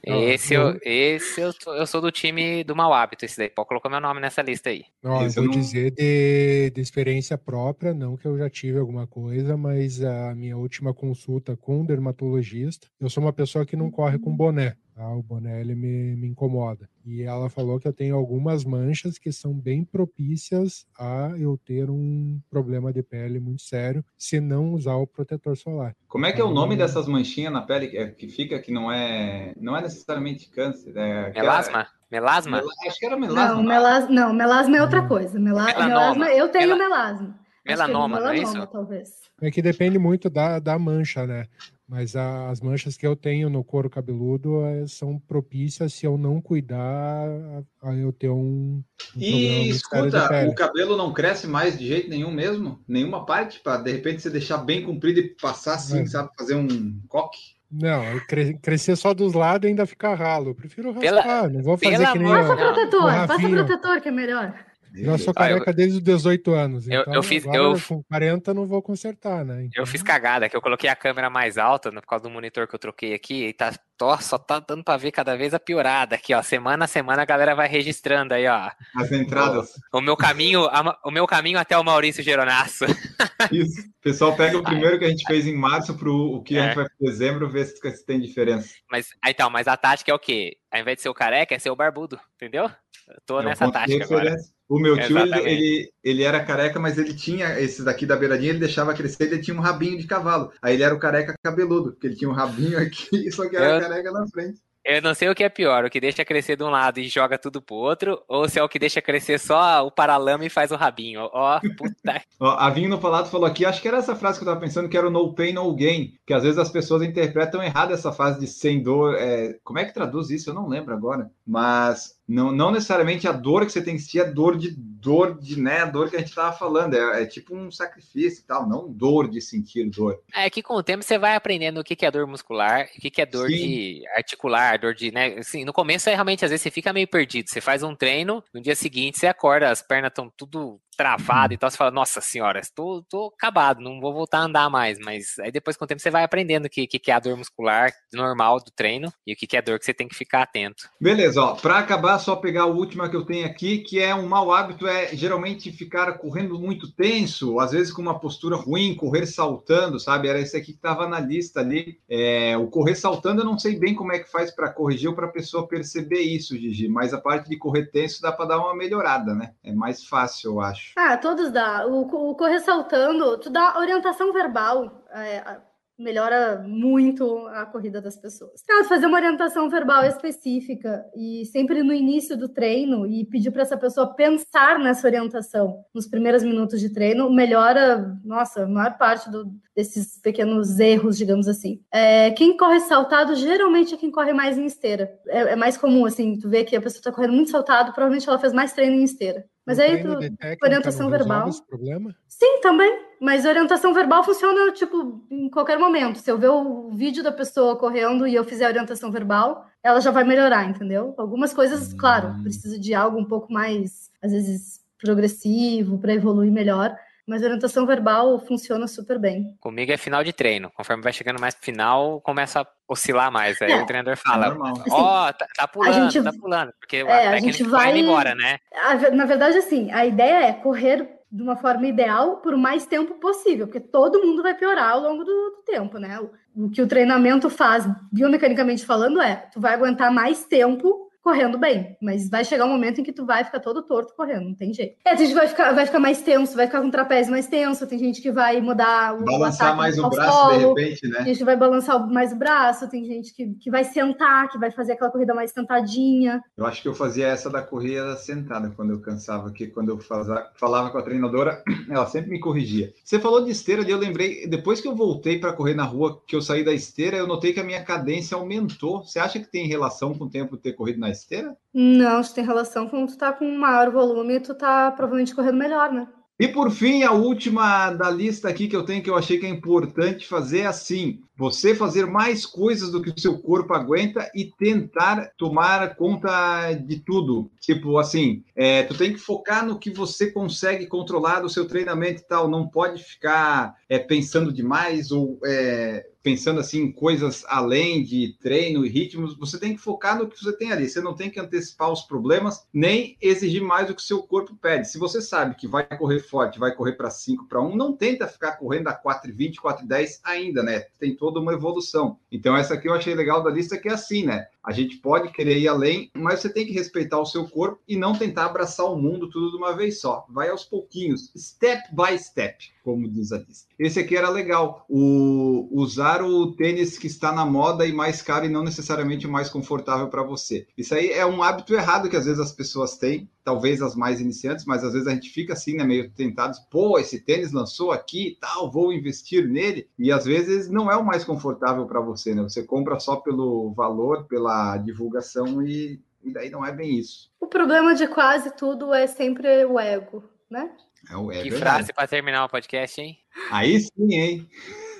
Não,
esse,
eu-
esse eu, tô- eu sou do time do mau hábito, esse daí. Pode colocar meu nome nessa lista aí.
Ó, eu vou
não-
dizer de, de experiência própria, não que eu já tive alguma coisa, mas a minha última consulta com um dermatologista, eu sou uma pessoa que não corre com boné, tá? O boné ele me, me incomoda. E ela falou que eu tenho algumas manchas que são bem propícias a eu ter um problema de pele muito sério se não usar o protetor solar.
Como é que é o nome dessas manchinhas na pele que, que fica, que não é. Não é necessariamente câncer? É,
Melasma? Melasma?
Mela- Acho que era melasma.
Não, melasma, não, melasma é outra
Hum.
coisa. Mela,
Melanoma.
melasma, eu tenho
Mela-
melasma. Acho que é
Melanoma, não é
melanoma,
isso?
talvez.
É que depende muito da, da mancha, né? Mas a- as manchas que eu tenho no couro cabeludo eh, são propícias se eu não cuidar a, a eu ter um, um
E escuta, o cabelo não cresce mais de jeito nenhum mesmo? Nenhuma parte? Para de repente você deixar bem comprido e passar assim,
É.
sabe? Fazer um coque?
Não, cre- crescer só dos lados e ainda ficar ralo. Eu prefiro
Pela-
raspar, não vou fazer que nem
amor-
eu.
Passa protetor, passa protetor que é melhor.
Já sou
Ah, eu-
careca desde os 18 anos.
Eu-
então
eu fiz-
agora,
eu-
com 40 não vou consertar, né? Então,
Eu fiz cagada, que eu coloquei a câmera mais alta né, por causa do monitor que eu troquei aqui, e tá, tó, só tá dando pra ver cada vez a piorada aqui, ó. Semana a semana a galera vai registrando aí, ó.
As entradas.
O meu caminho, a- o meu caminho até o Maurício Geronasso.
Isso. O pessoal pega o primeiro que a gente fez em março para o que a
É.
gente vai fazer em dezembro, ver se, se tem diferença.
Mas, ah, então, mas a tática é o quê? Ao invés de ser o careca, é ser o barbudo, entendeu? Eu tô
É
nessa tática agora.
referência. O meu tio, ele, ele, ele era careca, mas ele tinha, esses daqui da beiradinha, ele deixava crescer, ele tinha um rabinho de cavalo. Aí ele era o careca cabeludo, porque ele tinha um rabinho aqui, só que era
Eu-
careca na frente.
Eu não sei o que é pior, o que deixa crescer de um lado e joga tudo pro outro, ou se é o que deixa crescer só o paralama e faz o rabinho. Ó, puta.
Ó, a Vinho no Palato falou aqui, acho que era essa frase que eu tava pensando, que era o no pain, no gain, que às vezes as pessoas interpretam errado essa frase de sem dor. é, como é que traduz isso? Eu não lembro agora. Mas Não, não necessariamente a dor que você tem que sentir é dor de dor de, né, a dor que a gente estava falando, é, é, tipo um sacrifício e tal, não dor de sentir dor.
É que com o tempo você vai aprendendo o que, que é dor muscular, o que, que é dor Sim. de articular, dor de, né, assim, no começo é realmente, às vezes você fica meio perdido, você faz um treino, no dia seguinte você acorda, as pernas estão tudo travado e tal, você fala, nossa senhora, estou tô acabado, não vou voltar a andar mais, mas aí depois com o tempo você vai aprendendo o que, que é a dor muscular normal do treino e o que, que é a dor que você tem que ficar atento.
Beleza, ó, para acabar, só pegar a última que eu tenho aqui, que é um mau hábito, é geralmente ficar correndo muito tenso, às vezes com uma postura ruim, correr saltando, sabe? Era esse aqui que estava na lista ali. É, o correr saltando, eu não sei bem como é que faz para corrigir ou para a pessoa perceber isso, Gigi, mas a parte de correr tenso dá para dar uma melhorada, né? É mais fácil, eu acho.
Ah, todos dá. O, o correr saltando, tu dá orientação verbal. É, melhora muito a corrida das pessoas. Caso fazer uma orientação verbal específica e sempre no início do treino e pedir para essa pessoa pensar nessa orientação nos primeiros minutos de treino, melhora, nossa, a maior parte do, desses pequenos erros, digamos assim. É, quem corre saltado geralmente é quem corre mais em esteira. É, é mais comum, assim, tu vê que a pessoa está correndo muito saltado, provavelmente ela fez mais treino em esteira. Mas aí, tu, orientação verbal.
Problema?
Sim, também. Mas orientação verbal funciona, tipo, em qualquer momento. Se eu ver o vídeo da pessoa correndo e eu fizer a orientação verbal, ela já vai melhorar, entendeu? Algumas coisas, hum. claro, precisa de algo um pouco mais, às vezes, progressivo para evoluir melhor. Mas a orientação verbal funciona super bem.
Comigo é final de treino. Conforme vai chegando mais pro final, começa a oscilar mais. Aí é, o treinador fala: Ó, oh, tá, tá, pulando, gente, tá pulando. Porque
é, a gente vai embora, né? Na verdade, assim, a ideia é correr de uma forma ideal por o mais tempo possível, porque todo mundo vai piorar ao longo do, do tempo, né? O, o, que o treinamento faz, biomecanicamente falando, é tu vai aguentar mais tempo correndo bem, mas vai chegar um momento em que tu vai ficar todo torto correndo, não tem jeito. É, tem gente que vai ficar, vai ficar mais tenso, vai ficar com o trapézio mais tenso, tem gente que vai mudar
o Balançar mais o braço solo, de repente, né?
Tem gente que vai balançar mais o braço, tem gente que, que vai sentar, que vai fazer aquela corrida mais sentadinha.
Eu acho que eu fazia essa da corrida sentada quando eu cansava, que quando eu fazia, falava com a treinadora, ela sempre me corrigia. Você falou de esteira e eu lembrei, depois que eu voltei para correr na rua, que eu saí da esteira, eu notei que a minha cadência aumentou. Você acha que tem relação com o tempo de ter corrido na esteira?
Não, isso tem relação com tu tá com maior volume, tu tá provavelmente correndo melhor, né?
E por fim, a última da lista aqui que eu tenho que eu achei que é importante fazer é assim: você fazer mais coisas do que o seu corpo aguenta e tentar tomar conta de tudo. Tipo assim, é, tu tem que focar no que você consegue controlar do seu treinamento e tal. Não pode ficar é, pensando demais ou é, pensando assim em coisas além de treino e ritmos, você tem que focar no que você tem ali. Você não tem que antecipar os problemas, nem exigir mais do que o seu corpo pede. Se você sabe que vai correr forte, vai correr para 5 para 1, não tenta ficar correndo a 4,20, 4,10 ainda, né? Tem toda uma evolução. Então, essa aqui eu achei legal da lista, que é assim, né? A gente pode querer ir além, mas você tem que respeitar o seu corpo e não tentar abraçar o mundo tudo de uma vez só. Vai aos pouquinhos, step by step, como diz a lista. Esse aqui era legal, o usar o tênis que está na moda e mais caro e não necessariamente mais confortável para você. Isso aí é um hábito errado que às vezes as pessoas têm, talvez as mais iniciantes, mas às vezes a gente fica assim, né, meio tentados, pô, esse tênis lançou aqui e tal, vou investir nele, e às vezes não é o mais confortável para você, né? Você compra só pelo valor, pela divulgação e, e daí não é bem isso.
O problema de quase tudo é sempre o ego, né?
É o. Que frase para terminar o podcast, hein?
Aí sim, hein?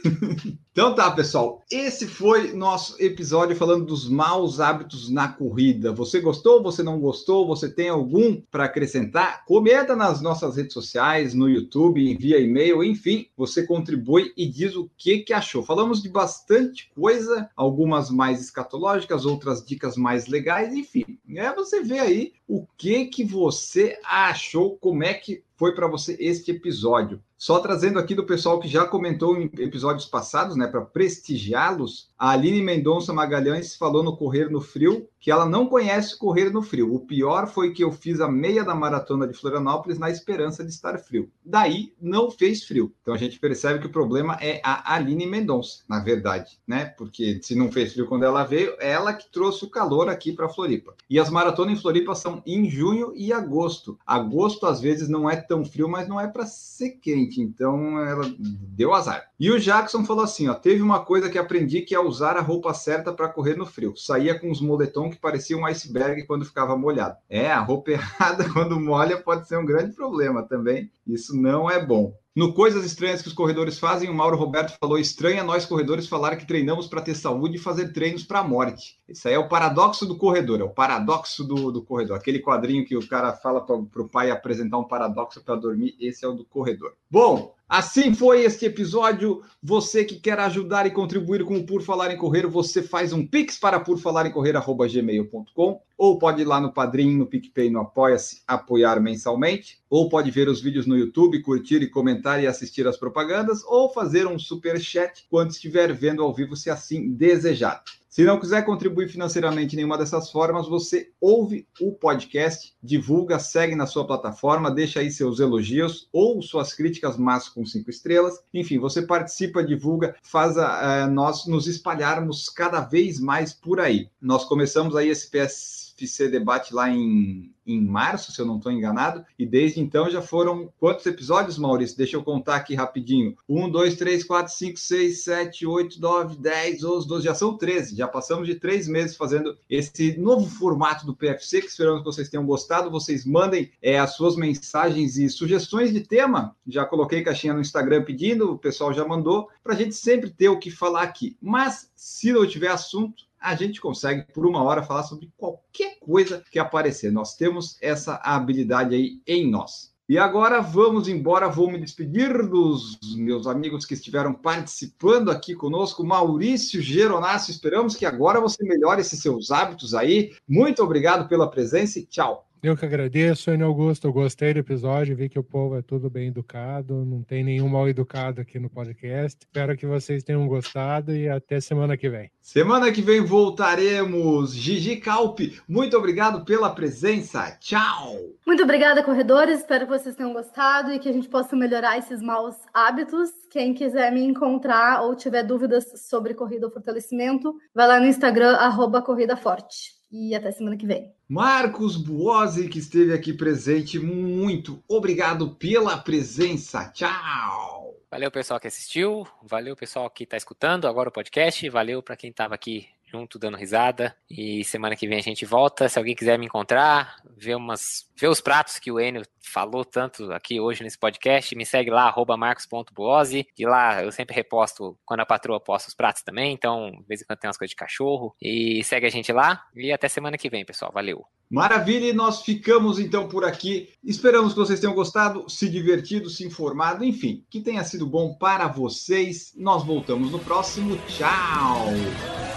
então tá, pessoal. Esse foi nosso episódio falando dos maus hábitos na corrida. Você gostou? Você não gostou? Você tem algum para acrescentar? Comenta nas nossas redes sociais, no YouTube, envia e-mail, enfim, você contribui e diz o que que achou. Falamos de bastante coisa, algumas mais escatológicas, outras dicas mais legais, enfim. É você ver aí o que que você achou, como é que foi para você este episódio. Só trazendo aqui do pessoal que já comentou em episódios passados, né, para prestigiá-los, a Aline Mendonça Magalhães falou no Correr no Frio que ela não conhece correr no frio. O pior foi que eu fiz a meia da maratona de Florianópolis na esperança de estar frio. Daí não fez frio. Então a gente percebe que o problema é a Aline Mendonça, na verdade, né? Porque se não fez frio quando ela veio, é ela que trouxe o calor aqui para Floripa. E as maratonas em Floripa são em junho e agosto. Agosto às vezes não é tão frio, mas não é para ser quente. Então ela deu azar. E o Jackson falou assim, ó, teve uma coisa que aprendi que é usar a roupa certa para correr no frio. Saía com os moletom que parecia um iceberg quando ficava molhado. É, a roupa errada quando molha pode ser um grande problema também. Isso não é bom. No Coisas Estranhas que os Corredores Fazem, o Mauro Roberto falou: estranha nós corredores falar que treinamos para ter saúde e fazer treinos para a morte. Isso aí é o paradoxo do corredor, é o paradoxo do, do corredor. Aquele quadrinho que o cara fala para o pai apresentar um paradoxo para dormir, esse é o do corredor. Bom, Assim foi este episódio. Você que quer ajudar e contribuir com o Por Falar em Correr, você faz um pix para porfalarencorrer@gmail.com ou pode ir lá no Padrim, no PicPay, no Apoia-se, apoiar mensalmente, ou pode ver os vídeos no YouTube, curtir e comentar e assistir as propagandas, ou fazer um super chat quando estiver vendo ao vivo, se assim desejar. Se não quiser contribuir financeiramente em nenhuma dessas formas, você ouve o podcast, divulga, segue na sua plataforma, deixa aí seus elogios ou suas críticas, mas com cinco estrelas. Enfim, você participa, divulga, faz a, a nós nos espalharmos cada vez mais por aí. Nós começamos aí esse PS FC Debate lá em, em março, se eu não estou enganado, e desde então já foram quantos episódios, Maurício? Deixa eu contar aqui rapidinho. 1, 2, 3, 4, 5, 6, 7, 8, 9, 10, 11, 12, já são 13. Já passamos de três meses fazendo esse novo formato do PFC, que esperamos que vocês tenham gostado. Vocês mandem é, as suas mensagens e sugestões de tema. Já coloquei caixinha no Instagram pedindo, o pessoal já mandou, para a gente sempre ter o que falar aqui. Mas se não tiver assunto, a gente consegue, por uma hora, falar sobre qualquer coisa que aparecer. Nós temos essa habilidade aí em nós. E agora vamos embora, vou me despedir dos meus amigos que estiveram participando aqui conosco. Maurício Geronasso, esperamos que agora você melhore esses seus hábitos aí. Muito obrigado pela presença e tchau.
Eu que agradeço, Ana Augusto. Eu gostei do episódio, vi que o povo é tudo bem educado, não tem nenhum mal educado aqui no podcast. Espero que vocês tenham gostado e até semana que vem.
Semana que vem voltaremos. Gigi Calpe, muito obrigado pela presença. Tchau.
Muito obrigada, corredores. Espero que vocês tenham gostado e que a gente possa melhorar esses maus hábitos. Quem quiser me encontrar ou tiver dúvidas sobre corrida ou fortalecimento, vai lá no Instagram, arroba Corrida Forte e até semana que vem.
Marcos Buozzi, que esteve aqui presente, muito obrigado pela presença. Tchau!
Valeu, pessoal que assistiu. Valeu, pessoal que está escutando agora o podcast. Valeu para quem estava aqui junto, dando risada. E semana que vem a gente volta. Se alguém quiser me encontrar, ver, umas, ver os pratos que o Enio falou tanto aqui hoje nesse podcast, me segue lá, marcos.buose. E lá eu sempre reposto, quando a patroa posta os pratos também. Então, de vez em quando tem umas coisas de cachorro. E segue a gente lá. E até semana que vem, pessoal. Valeu.
Maravilha, e nós ficamos então por aqui. Esperamos que vocês tenham gostado, se divertido, se informado, enfim, que tenha sido bom para vocês. Nós voltamos no próximo. Tchau!